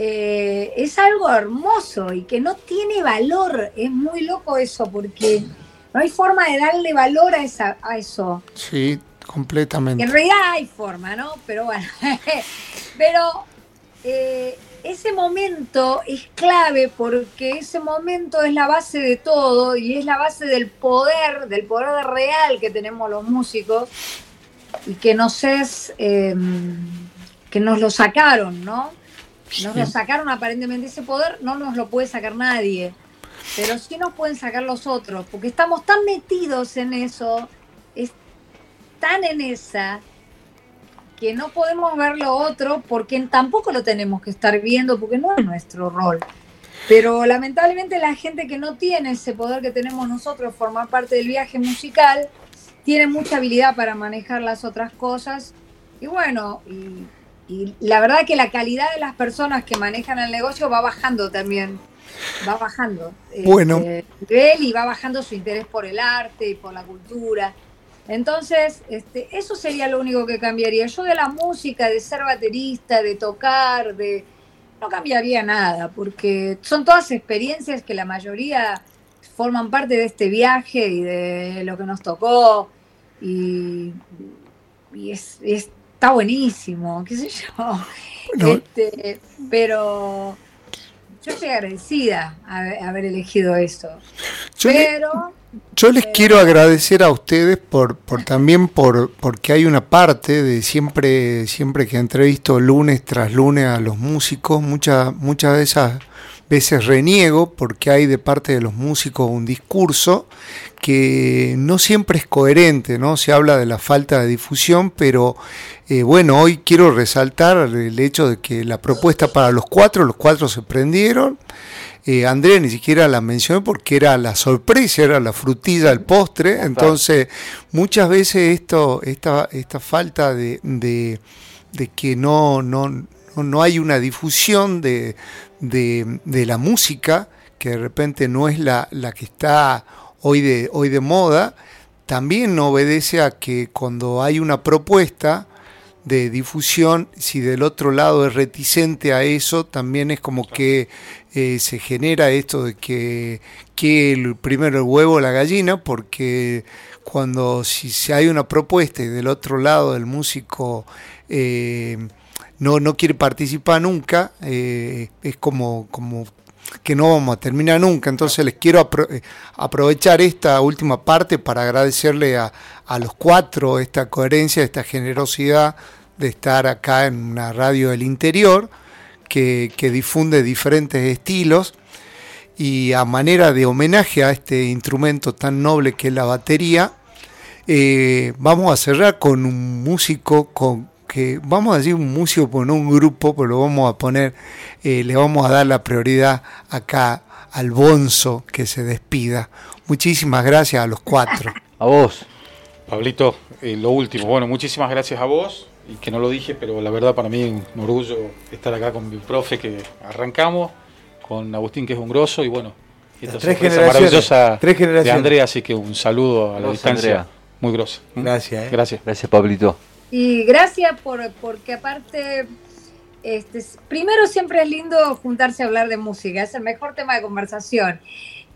eh, es algo hermoso y que no tiene valor. Es muy loco eso, porque no hay forma de darle valor a, esa, a eso. sí, completamente. en realidad hay forma, ¿no? Pero bueno. Pero eh, ese momento es clave porque ese momento es la base de todo y es la base del poder, del poder real que tenemos los músicos y que nos es, eh, que nos lo sacaron, ¿no? Nos lo sacaron aparentemente ese poder, no nos lo puede sacar nadie, pero sí nos pueden sacar los otros, porque estamos tan metidos en eso, es tan en esa, que no podemos ver lo otro porque tampoco lo tenemos que estar viendo porque no es nuestro rol. Pero lamentablemente la gente que no tiene ese poder que tenemos nosotros, formar parte del viaje musical, tiene mucha habilidad para manejar las otras cosas. Y bueno, y, y la verdad que la calidad de las personas que manejan el negocio va bajando también. Va bajando. Bueno. Este, y va bajando su interés por el arte y por la cultura. Entonces, este, eso sería lo único que cambiaría. Yo de la música, de ser baterista, de tocar, de no cambiaría nada, porque son todas experiencias que la mayoría forman parte de este viaje y de lo que nos tocó. Y, y es, es- está buenísimo, qué sé yo. Bueno. Este, pero yo estoy agradecida a haber- elegido. Yo le- pero Yo les quiero agradecer a ustedes por, por también por porque hay una parte de siempre siempre que entrevisto lunes tras lunes a los músicos, muchas muchas de esas veces reniego porque hay de parte de los músicos un discurso que no siempre es coherente, ¿no? Se habla de la falta de difusión, pero eh, bueno, hoy quiero resaltar el hecho de que la propuesta para los cuatro, los cuatro se prendieron. Eh, Andrea ni siquiera la mencioné porque era la sorpresa, era la frutilla del postre. Entonces, muchas veces esto, esta, esta falta de, de, de que no, no, no, no hay una difusión de, de, de la música, que de repente no es la, la que está hoy de, hoy de moda, también obedece a que cuando hay una propuesta, de difusión, si del otro lado es reticente a eso, también es como que eh, se genera esto de que, que el, primero el huevo la gallina, porque cuando si, si hay una propuesta y del otro lado el músico eh, no, no quiere participar nunca, eh, es como, como que no vamos a terminar nunca. Entonces les quiero eh, aprovechar esta última parte para agradecerle a, a los cuatro esta coherencia, esta generosidad de estar acá en una radio del interior que, que difunde diferentes estilos y a manera de homenaje a este instrumento tan noble que es la batería, eh, vamos a cerrar con un músico con que vamos a decir un músico, no un grupo, pero lo vamos a poner, eh, le vamos a dar la prioridad acá al Bonzo que se despida. Muchísimas gracias a los cuatro. A vos. Pablito, eh, lo último, bueno, muchísimas gracias a vos, y que no lo dije, pero la verdad para mí es un orgullo estar acá con mi profe que arrancamos, con Agustín que es un grosso, y bueno, esta tres generaciones, maravillosa tres generaciones. de Andrea, así que un saludo a la distancia, Andrea. muy grosso. ¿Mm? Gracias, eh. Gracias. Gracias, Pablito. Y gracias por, porque aparte, este, primero siempre es lindo juntarse a hablar de música, es el mejor tema de conversación.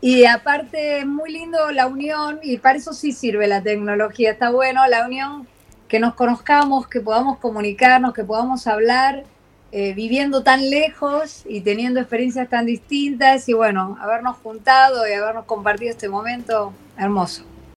Y aparte es muy lindo la unión, y para eso sí sirve la tecnología, está bueno la unión, que nos conozcamos, que podamos comunicarnos, que podamos hablar, eh, viviendo tan lejos y teniendo experiencias tan distintas, y bueno, habernos juntado y habernos compartido este momento hermoso.